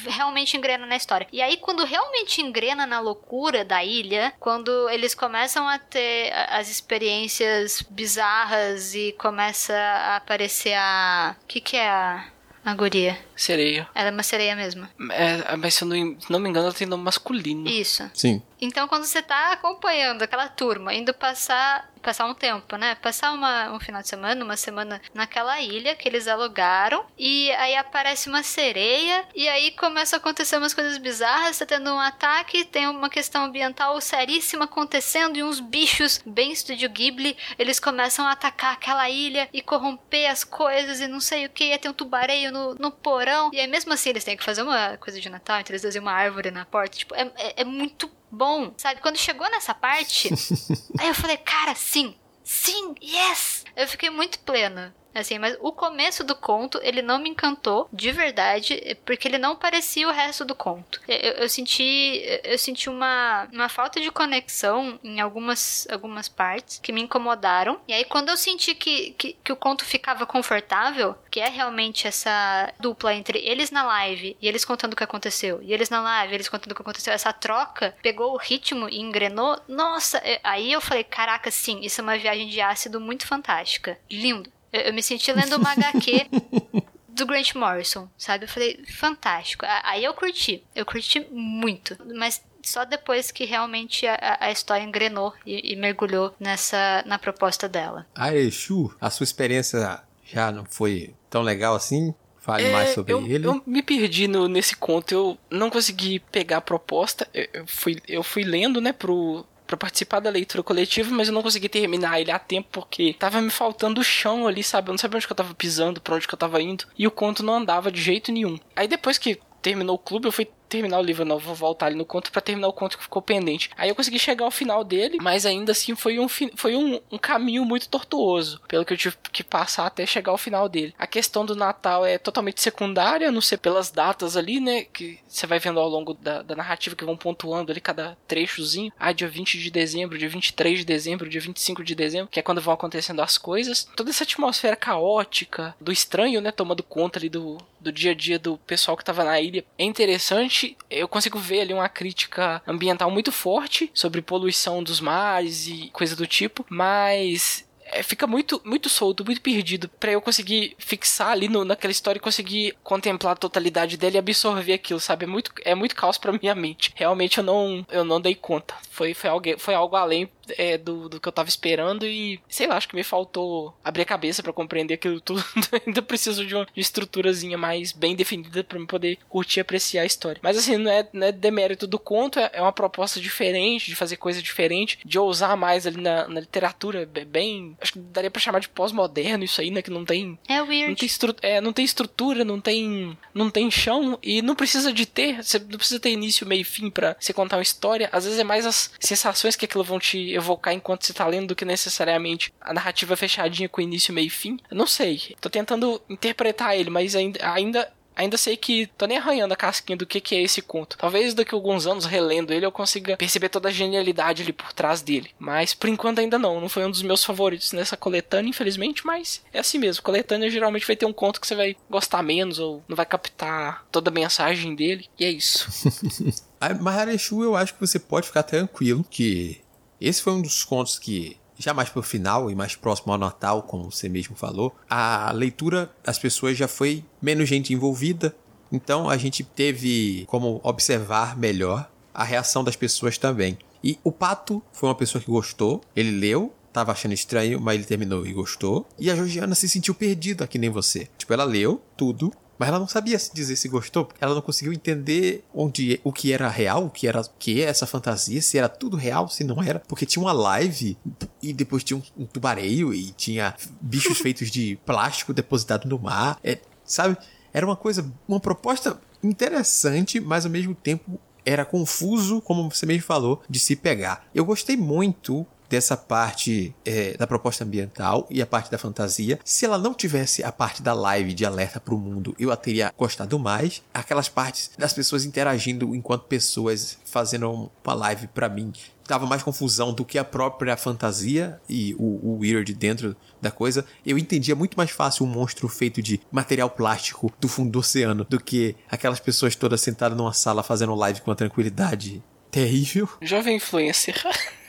realmente engrena na história. E aí quando realmente engrena na loucura da ilha, quando eles começam a ter as experiências bizarras e começa a aparecer a que que é a a guria. Sereia. Ela é uma sereia mesmo. É, mas se eu não, não me engano, ela tem nome masculino. Isso. Sim. Então, quando você tá acompanhando aquela turma, indo passar passar um tempo, né? Passar uma, um final de semana, uma semana naquela ilha que eles alugaram. E aí aparece uma sereia. E aí começa a acontecer umas coisas bizarras. Tá tendo um ataque, tem uma questão ambiental seríssima acontecendo. E uns bichos, bem estúdio Ghibli, eles começam a atacar aquela ilha e corromper as coisas e não sei o que. E tem um tubareio no, no porão. E aí mesmo assim eles têm que fazer uma coisa de Natal. Então eles desenham uma árvore na porta. Tipo, é, é, é muito bom, sabe? Quando chegou nessa parte, *laughs* aí eu falei, cara, sim, sim, yes! Eu fiquei muito plena. Assim, mas o começo do conto, ele não me encantou de verdade, porque ele não parecia o resto do conto. Eu, eu senti, eu senti uma, uma falta de conexão em algumas, algumas partes que me incomodaram. E aí, quando eu senti que, que, que o conto ficava confortável, que é realmente essa dupla entre eles na live e eles contando o que aconteceu, e eles na live, eles contando o que aconteceu, essa troca pegou o ritmo e engrenou. Nossa, aí eu falei, caraca, sim, isso é uma viagem de ácido muito fantástica. Lindo. Eu, eu me senti lendo uma HQ *laughs* do Grant Morrison, sabe? Eu falei, fantástico. Aí eu curti. Eu curti muito. Mas só depois que realmente a, a história engrenou e, e, mergulhou nessa na proposta dela. Ah, Exu, a sua experiência já não foi tão legal assim? Fale é, mais sobre eu, ele. Eu me perdi no, nesse conto, eu não consegui pegar a proposta. Eu, eu, fui, eu fui lendo, né, pro, para participar da leitura coletiva, mas eu não consegui terminar ele a tempo porque tava me faltando o chão ali, sabe? Eu não sabia onde que eu tava pisando, pra onde que eu tava indo, e o conto não andava de jeito nenhum. Aí depois que terminou o clube, eu fui terminar o livro, não, vou voltar ali no conto para terminar o conto que ficou pendente. Aí eu consegui chegar ao final dele, mas ainda assim foi um, foi um, um caminho muito tortuoso, pelo que eu tive que passar até chegar ao final dele. A questão do Natal é totalmente secundária, não sei pelas datas ali, né, que você vai vendo ao longo da, da narrativa que vão pontuando ali cada trechozinho. Ah, dia 20 de dezembro, dia 23 de dezembro, dia 25 de dezembro, que é quando vão acontecendo as coisas. Toda essa atmosfera caótica, do estranho, né, tomando conta ali do, do dia a dia do pessoal que tava na ilha é interessante. Eu consigo ver ali uma crítica ambiental muito forte sobre poluição dos mares e coisa do tipo, mas é, fica muito, muito solto, muito perdido para eu conseguir fixar ali no, naquela história e conseguir contemplar a totalidade dela e absorver aquilo, sabe? É muito, é muito caos para *laughs* minha mente. Realmente eu não, eu não dei conta. Foi, foi, algo, foi algo além é, do, do que eu tava esperando e sei lá, acho que me faltou abrir a cabeça para compreender aquilo tudo. *laughs* Ainda preciso de uma, de estruturazinha mais bem definida para poder curtir e apreciar a história. Mas assim, não é, não é demérito do conto, é, é uma proposta diferente, de fazer coisa diferente, de ousar mais ali na, na literatura, é bem acho que daria para chamar de pós-moderno isso aí, né? Que não tem. É weird. Não tem, estru é, não tem estrutura, não tem. Não tem chão e não precisa de ter. Você não precisa ter início, meio e fim para você contar uma história. Às vezes é mais as sensações que aquilo vão te evocar enquanto você tá lendo do que necessariamente a narrativa fechadinha com início, meio e fim. Eu não sei. Tô tentando interpretar ele, mas ainda, ainda ainda sei que tô nem arranhando a casquinha do que, que é esse conto. Talvez daqui a alguns anos, relendo ele, eu consiga perceber toda a genialidade ali por trás dele. Mas por enquanto ainda não. Não foi um dos meus favoritos nessa coletânea, infelizmente, mas é assim mesmo. Coletânea geralmente vai ter um conto que você vai gostar menos ou não vai captar toda a mensagem dele. E é isso. *laughs* a Maharashi, eu acho que você pode ficar tranquilo que esse foi um dos contos que já mais pro final e mais próximo ao Natal, como você mesmo falou, a leitura, as pessoas já foi menos gente envolvida, então a gente teve como observar melhor a reação das pessoas também. E o Pato foi uma pessoa que gostou, ele leu, tava achando estranho, mas ele terminou e gostou. E a Georgiana se sentiu perdida, que nem você. Tipo, ela leu tudo, mas ela não sabia dizer se gostou, porque ela não conseguiu entender onde o que era real, o que era que é essa fantasia, se era tudo real, se não era, porque tinha uma live e depois tinha um, um tubareio e tinha bichos *laughs* feitos de plástico depositado no mar, é, sabe? Era uma coisa, uma proposta interessante, mas ao mesmo tempo era confuso, como você mesmo falou, de se pegar. Eu gostei muito dessa parte é, da proposta ambiental e a parte da fantasia. Se ela não tivesse a parte da live de alerta para o mundo, eu a teria gostado mais. Aquelas partes das pessoas interagindo enquanto pessoas fazendo uma live para mim dava mais confusão do que a própria fantasia e o, o, weird dentro da coisa. Eu entendia muito mais fácil um monstro feito de material plástico do fundo do oceano do que aquelas pessoas todas sentadas numa sala fazendo live com uma tranquilidade terrível. Jovem influencer. *laughs*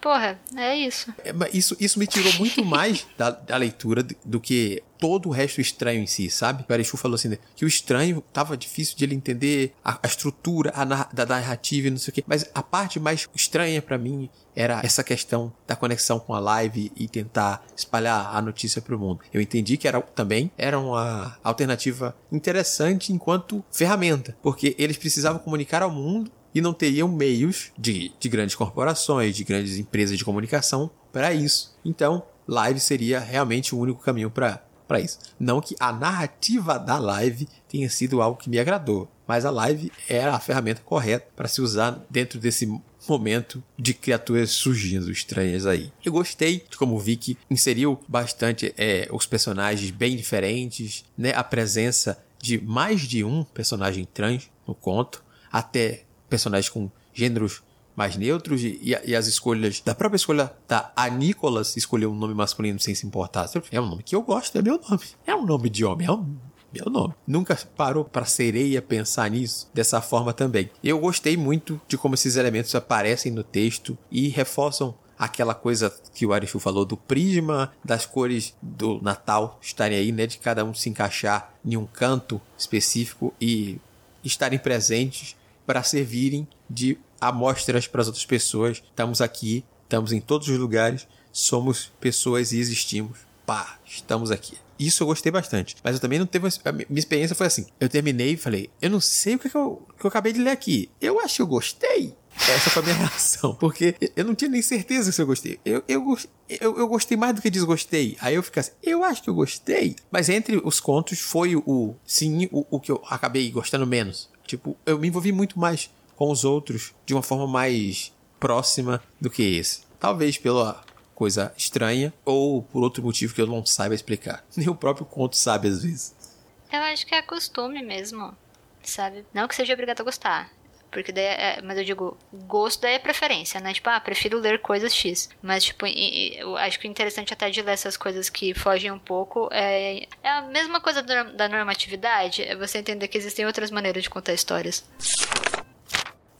Porra, é isso. É, isso, isso me tirou muito mais *laughs* da, da leitura do, do, que todo o resto estranho em si, sabe? O Arechu falou assim, né, que o estranho tava difícil de ele entender a, a estrutura a da narrativa e não sei o quê. Mas a parte mais estranha para mim era essa questão da conexão com a live e tentar espalhar a notícia para o mundo. Eu entendi que era também era uma alternativa interessante enquanto ferramenta, porque eles precisavam comunicar ao mundo e não teriam meios de, de grandes corporações, de grandes empresas de comunicação para isso. Então, live seria realmente o único caminho para para isso. Não que a narrativa da live tenha sido algo que me agradou, mas a live era a ferramenta correta para se usar dentro desse momento de criaturas surgindo estranhas aí. Eu gostei de como o Vicky inseriu bastante é, os personagens bem diferentes, né? A presença de mais de um personagem trans no conto, até personagens com gêneros mais neutros e, e, as escolhas da própria escolha da a Nicholas escolher um nome masculino sem se importar. É um nome que eu gosto, é meu nome. É um nome de homem, é um meu nome. Nunca parou para sereia pensar nisso dessa forma também. Eu gostei muito de como esses elementos aparecem no texto e reforçam aquela coisa que o Arifu falou do prisma das cores do Natal estarem aí, né, de cada um se encaixar em um canto específico e estarem presentes para servirem de amostras para as outras pessoas. Estamos aqui, estamos em todos os lugares, somos pessoas e existimos. Pá, estamos aqui. Isso eu gostei bastante. Mas eu também não teve. A minha experiência foi assim. Eu terminei e falei, eu não sei o que, eu, que eu acabei de ler aqui. Eu acho que eu gostei. Essa foi a minha *laughs* reação. Porque eu não tinha nem certeza se eu gostei. Eu, eu, eu, eu gostei mais do que desgostei. Aí eu fiquei assim, eu acho que eu gostei. Mas entre os contos foi o, sim, o, o que eu acabei gostando menos. Tipo, eu me envolvi muito mais com os outros de uma forma mais próxima do que esse. Talvez pela coisa estranha ou por outro motivo que eu não saiba explicar. *laughs* Nem o próprio conto sabe às vezes. Eu acho que é costume mesmo, sabe? Não que seja obrigado a gostar. Porque daí é, mas eu digo, gosto daí é preferência, né? Tipo, ah, prefiro ler coisas X. Mas, tipo, eu acho que o interessante até de ler essas coisas que fogem um pouco é, é a mesma coisa da normatividade, é você entender que existem outras maneiras de contar histórias.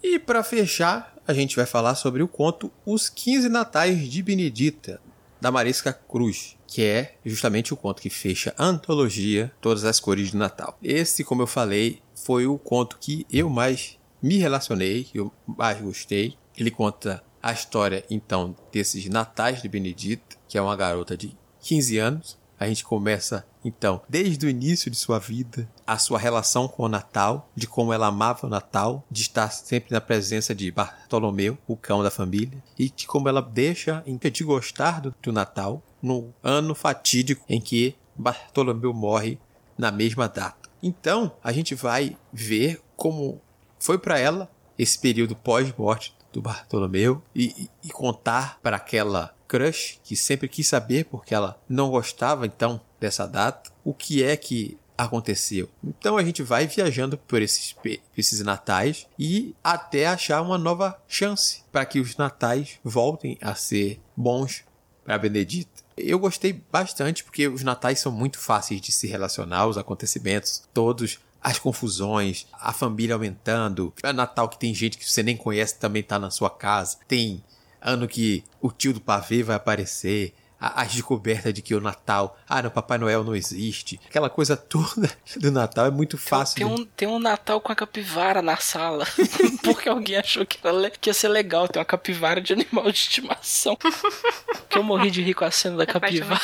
E para fechar, a gente vai falar sobre o conto Os 15 Natais de Benedita, da Marisca Cruz, que é justamente o conto que fecha a antologia Todas as Cores de Natal. Esse, como eu falei, foi o conto que eu mais me relacionei, eu mais gostei. Ele conta a história, então, desses natais de Benedita, que é uma garota de 15 anos. A gente começa, então, desde o início de sua vida, a sua relação com o Natal, de como ela amava o Natal, de estar sempre na presença de Bartolomeu, o cão da família, e de como ela deixa de gostar do, do Natal no ano fatídico em que Bartolomeu morre na mesma data. Então, a gente vai ver como foi para ela esse período pós-morte do Bartolomeu e, e, e contar para aquela crush que sempre quis saber porque ela não gostava então dessa data o que é que aconteceu. Então a gente vai viajando por esses, esses natais e até achar uma nova chance para que os natais voltem a ser bons para Benedita. Eu gostei bastante porque os natais são muito fáceis de se relacionar, os acontecimentos todos as confusões, a família aumentando. É Natal que tem gente que você nem conhece também tá na sua casa. Tem ano que o tio do pavê vai aparecer. As descobertas de que o Natal, ah, não, Papai Noel não existe. Aquela coisa toda do Natal é muito fácil. Tem, um, tem um Natal com a capivara na sala. *laughs* porque alguém achou que, era, que ia ser legal ter uma capivara de animal de estimação. *laughs* que eu morri de rir com a cena da capivara.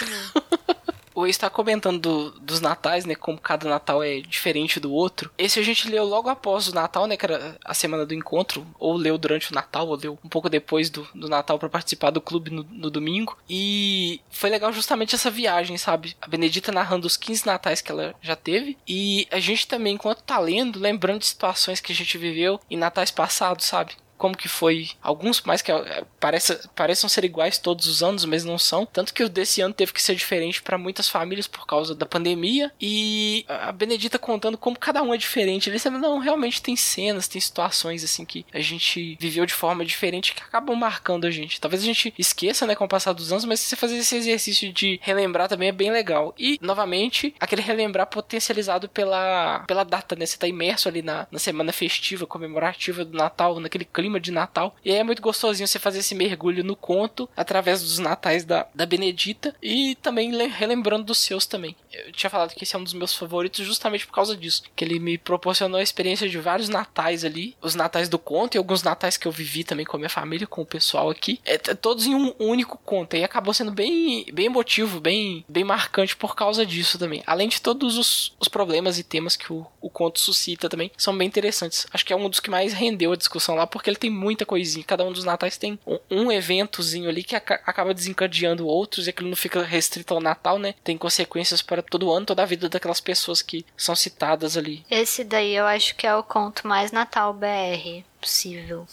O está comentando do, dos natais, né? Como cada Natal é diferente do outro. Esse a gente leu logo após o Natal, né? Que era a semana do encontro. Ou leu durante o Natal, ou leu um pouco depois do, do Natal para participar do clube no, no, domingo. E foi legal justamente essa viagem, sabe? A Benedita narrando os 15 natais que ela já teve. E a gente também, enquanto tá lendo, lembrando de situações que a gente viveu em natais passados, sabe? Como que foi. Alguns mais que é, parece, pareçam ser iguais todos os anos, mas não são. Tanto que o desse ano teve que ser diferente para muitas famílias por causa da pandemia. E a Benedita contando como cada um é diferente. Ele sabe, não, realmente tem cenas, tem situações assim que a gente viveu de forma diferente que acabam marcando a gente. Talvez a gente esqueça, né, com o passar dos anos, mas se você fazer esse exercício de relembrar também é bem legal. E, novamente, aquele relembrar potencializado pela, pela data, né? Você tá imerso ali na, na semana festiva, comemorativa do Natal, naquele clima clima de Natal. E é muito gostosinho você fazer esse mergulho no conto através dos natais da, da Benedita e também relembrando dos seus também. Eu tinha falado que esse é um dos meus favoritos justamente por causa disso, que ele me proporcionou a experiência de vários natais ali, os natais do conto e alguns natais que eu vivi também com a minha família, com o pessoal aqui, é, todos em um único conto. E acabou sendo bem, bem emotivo, bem, bem marcante por causa disso também. Além de todos os, os problemas e temas que o, o conto suscita também, são bem interessantes. Acho que é um dos que mais rendeu a discussão lá, porque ele ele tem muita coisinha. Cada um dos natais tem um, um eventozinho ali que acaba desencadeando outros e aquilo não fica restrito ao Natal, né? Tem consequências para todo ano, toda a vida daquelas pessoas que são citadas ali. Esse daí eu acho que é o conto mais Natal BR possível.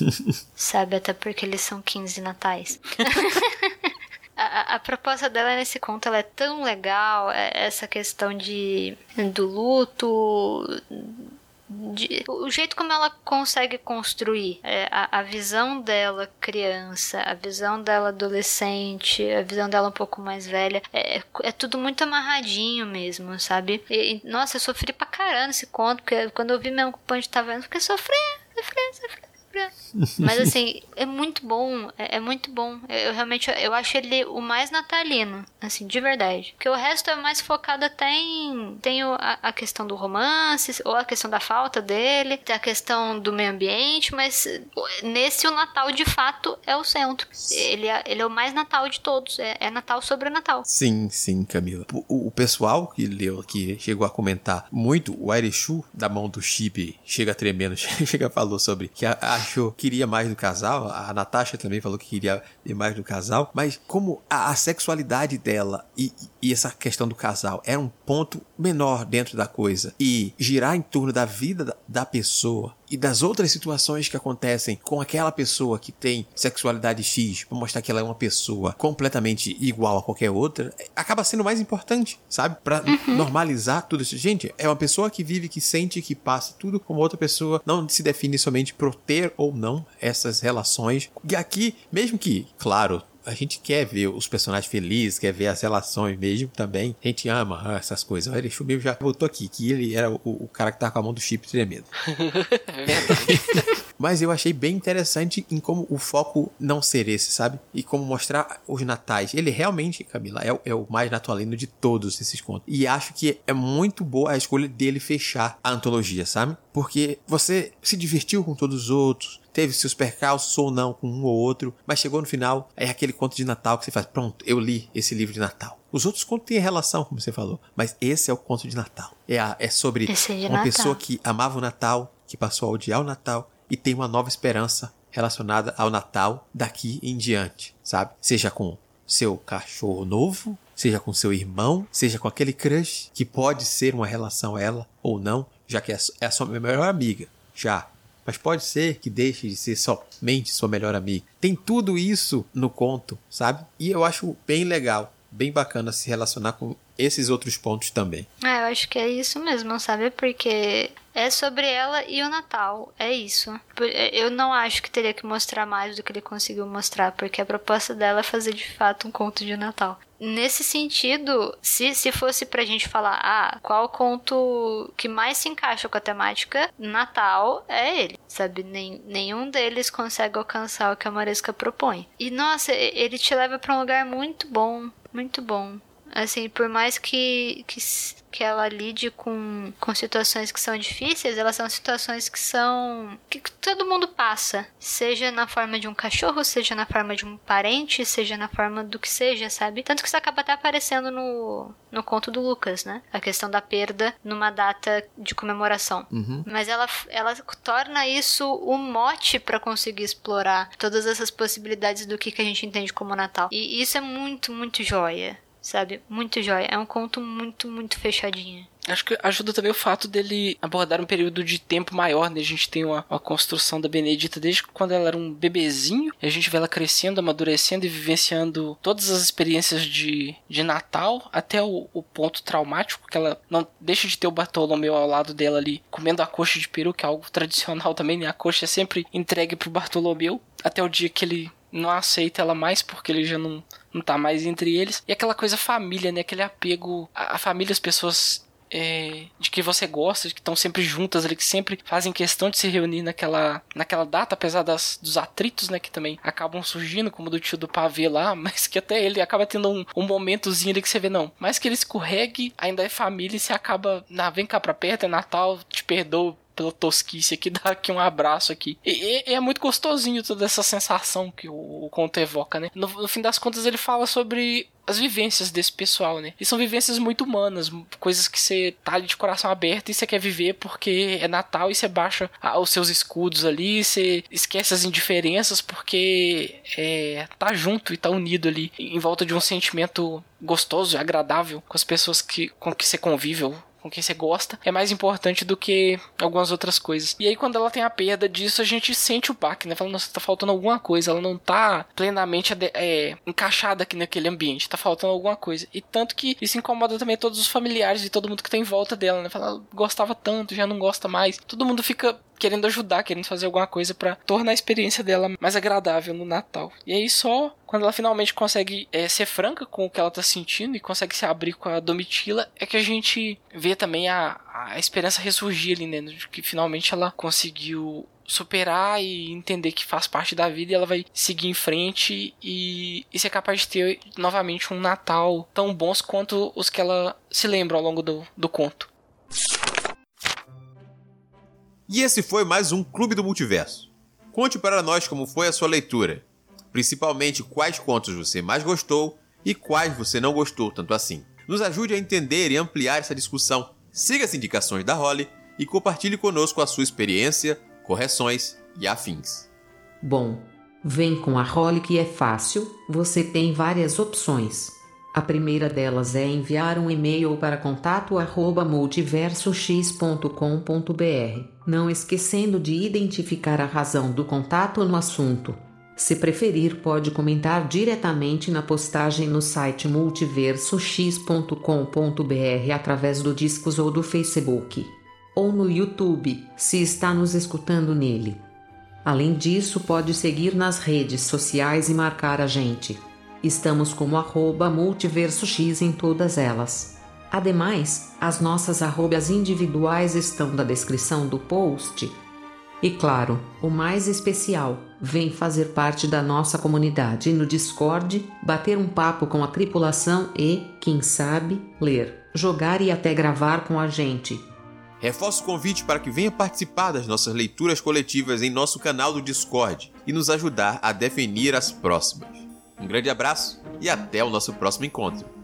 *laughs* Sabe, até porque eles são 15 natais. *laughs* A, a, proposta dela nesse conto ela é tão legal, é essa questão de do luto, de, o jeito como ela consegue construir é, a, a, visão dela criança, a visão dela adolescente, a visão dela um pouco mais velha, é, é tudo muito amarradinho mesmo, sabe? E, nossa, eu sofri pra caramba esse conto, porque quando eu vi meu ocupante tava vendo, eu fiquei sofrendo, sofrendo, sofrendo. Mas *laughs* assim, é muito bom, é, é, muito bom. Eu realmente eu acho ele o mais natalino, assim, de verdade. Porque o resto é mais focado até em tem a, a questão do romance, ou a questão da falta dele, tem a questão do meio ambiente, mas nesse o Natal de fato é o centro. Ele é, ele é o mais Natal de todos, é, é Natal sobre Natal. Sim, sim, Camila. O, o pessoal que leu aqui chegou a comentar muito o Airechu da mão do Chip chega tremendo, *laughs* chega falou sobre que a, a achou queria mais do casal, a Natasha também falou que queria mais do casal, mas como a, a sexualidade dela e, e, essa questão do casal era um ponto menor dentro da coisa e girar em torno da vida da, da pessoa e das outras situações que acontecem com aquela pessoa que tem sexualidade X, para mostrar que ela é uma pessoa completamente igual a qualquer outra, acaba sendo mais importante, sabe? Para uhum. normalizar tudo isso. Gente, é uma pessoa que vive, que sente, que passa tudo como outra pessoa, não se define somente por ter ou não essas relações. E aqui, mesmo que, claro, a gente quer ver os personagens felizes, quer ver as relações mesmo também. A gente ama ah, essas coisas. Olha, o mesmo já voltou aqui, que ele era o, o cara que tava com a mão do chip tremendo. *laughs* *laughs* Mas eu achei bem interessante em como o foco não ser esse, sabe? E como mostrar os natais. Ele realmente, Camila, é, é o mais natalino de todos esses contos. E acho que é muito boa a escolha dele fechar a antologia, sabe? Porque você se divertiu com todos os outros, teve seus percalços ou não com um ou outro, mas chegou no final, é aquele conto de Natal que você faz, pronto, eu li esse livro de Natal. Os outros contos têm relação, como você falou, mas esse é o conto de Natal. É, a, é sobre é uma Natal. pessoa que amava o Natal, que passou a odiar o Natal e tem uma nova esperança relacionada ao Natal daqui em diante, sabe? Seja com seu cachorro novo, seja com seu irmão, seja com aquele crush que pode ser uma relação ela ou não, já que é, é a sua melhor amiga, já mas pode ser que deixe de ser somente sua melhor amiga. Tem tudo isso no conto, sabe? E eu acho bem legal, bem bacana se relacionar com esses outros pontos também. Ah, eu acho que é isso mesmo, sabe? Porque é sobre ela e o Natal. É isso. Eu não acho que teria que mostrar mais do que ele conseguiu mostrar, porque a proposta dela é fazer de fato um conto de Natal. Nesse sentido, se, se fosse pra gente falar, ah, qual conto que mais se encaixa com a temática Natal, é ele, sabe? Nem, nenhum deles consegue alcançar o que a Maresca propõe. E nossa, ele te leva para um lugar muito bom, muito bom. Assim, por mais que, que, que ela lide com, com situações que são difíceis, elas são situações que são. que todo mundo passa. Seja na forma de um cachorro, seja na forma de um parente, seja na forma do que seja, sabe? Tanto que isso acaba até aparecendo no, no conto do Lucas, né? A questão da perda numa data de comemoração. Uhum. Mas ela, ela torna isso o um mote para conseguir explorar todas essas possibilidades do que, que a gente entende como Natal. E isso é muito, muito joia sabe? Muito jóia. É um conto muito, muito fechadinho. Acho que ajuda também o fato dele abordar um período de tempo maior, né? A gente tem uma, uma, construção da Benedita desde quando ela era um bebezinho, e a gente vê ela crescendo, amadurecendo e vivenciando todas as experiências de, de Natal, até o, o ponto traumático, que ela não deixa de ter o Bartolomeu ao lado dela ali, comendo a coxa de peru, que é algo *laughs* tradicional também, né? A coxa é sempre entregue pro Bartolomeu, até o dia que ele não aceita ela mais porque ele já não, não tá mais entre eles. E aquela coisa família, né? Aquele apego à família, as pessoas é, de que você gosta, de que estão sempre juntas ali, que sempre fazem questão de se reunir naquela, naquela data, apesar das, dos atritos, né, que também acabam surgindo, como do tio do pavê lá, *laughs* mas que até ele acaba tendo um, um momentozinho ali que você vê, não, mais que ele escorregue, ainda é família e você acaba, na, vem cá pra perto, é Natal, te perdoo pela tosquice aqui, *laughs* dar aqui um abraço aqui. E, e, é muito gostosinho toda essa sensação que o, o conto evoca, né? No, no, fim das contas, ele fala sobre as vivências desse pessoal, né? E são vivências muito humanas, coisas que você tá ali de coração aberto e você quer viver porque é Natal e você baixa os seus escudos ali, você esquece as indiferenças porque é, tá junto e tá unido ali em volta de um sentimento gostoso e agradável com as pessoas que, com que você convive com quem você gosta, é mais importante do que algumas outras coisas. E aí, quando ela tem a perda disso, a gente sente o baque, né? Falando, nossa, tá faltando alguma coisa, ela não tá plenamente é, encaixada aqui naquele ambiente, tá faltando alguma coisa. E tanto que isso incomoda também todos os familiares e todo mundo que tá em volta dela, né? Fala, gostava tanto, já não gosta mais. Todo mundo fica querendo ajudar, querendo fazer alguma coisa para tornar a experiência dela mais agradável no Natal. E aí só quando ela finalmente consegue é, ser franca com o que ela tá sentindo e consegue se abrir com a Domitila, é que a gente vê também a, a esperança ressurgir ali, né? De que finalmente ela conseguiu superar e entender que faz parte da vida e ela vai seguir em frente e, e ser capaz de ter novamente um Natal tão bons quanto os que ela se lembra ao longo do, do conto. E esse foi mais um Clube do Multiverso. Conte para nós como foi a sua leitura, principalmente quais contos você mais gostou e quais você não gostou tanto assim. Nos ajude a entender e ampliar essa discussão. Siga as indicações da Holly e compartilhe conosco a sua experiência, correções e afins. Bom, vem com a Role que é fácil, você tem várias opções. A primeira delas é enviar um e-mail para contato@multiversox.com.br, não esquecendo de identificar a razão do contato no assunto. Se preferir, pode comentar diretamente na postagem no site multiversox.com.br através do Discos ou do Facebook, ou no YouTube, se está nos escutando nele. Além disso, pode seguir nas redes sociais e marcar a gente. Estamos como arroba multiversox em todas elas. Ademais, as nossas arrobas individuais estão na descrição do post. E claro, o mais especial, vem fazer parte da nossa comunidade no Discord, bater um papo com a tripulação e, quem sabe, ler, jogar e até gravar com a gente. Reforço o convite para que venha participar das nossas leituras coletivas em nosso canal do Discord e nos ajudar a definir as próximas. Um grande abraço e até o nosso próximo encontro.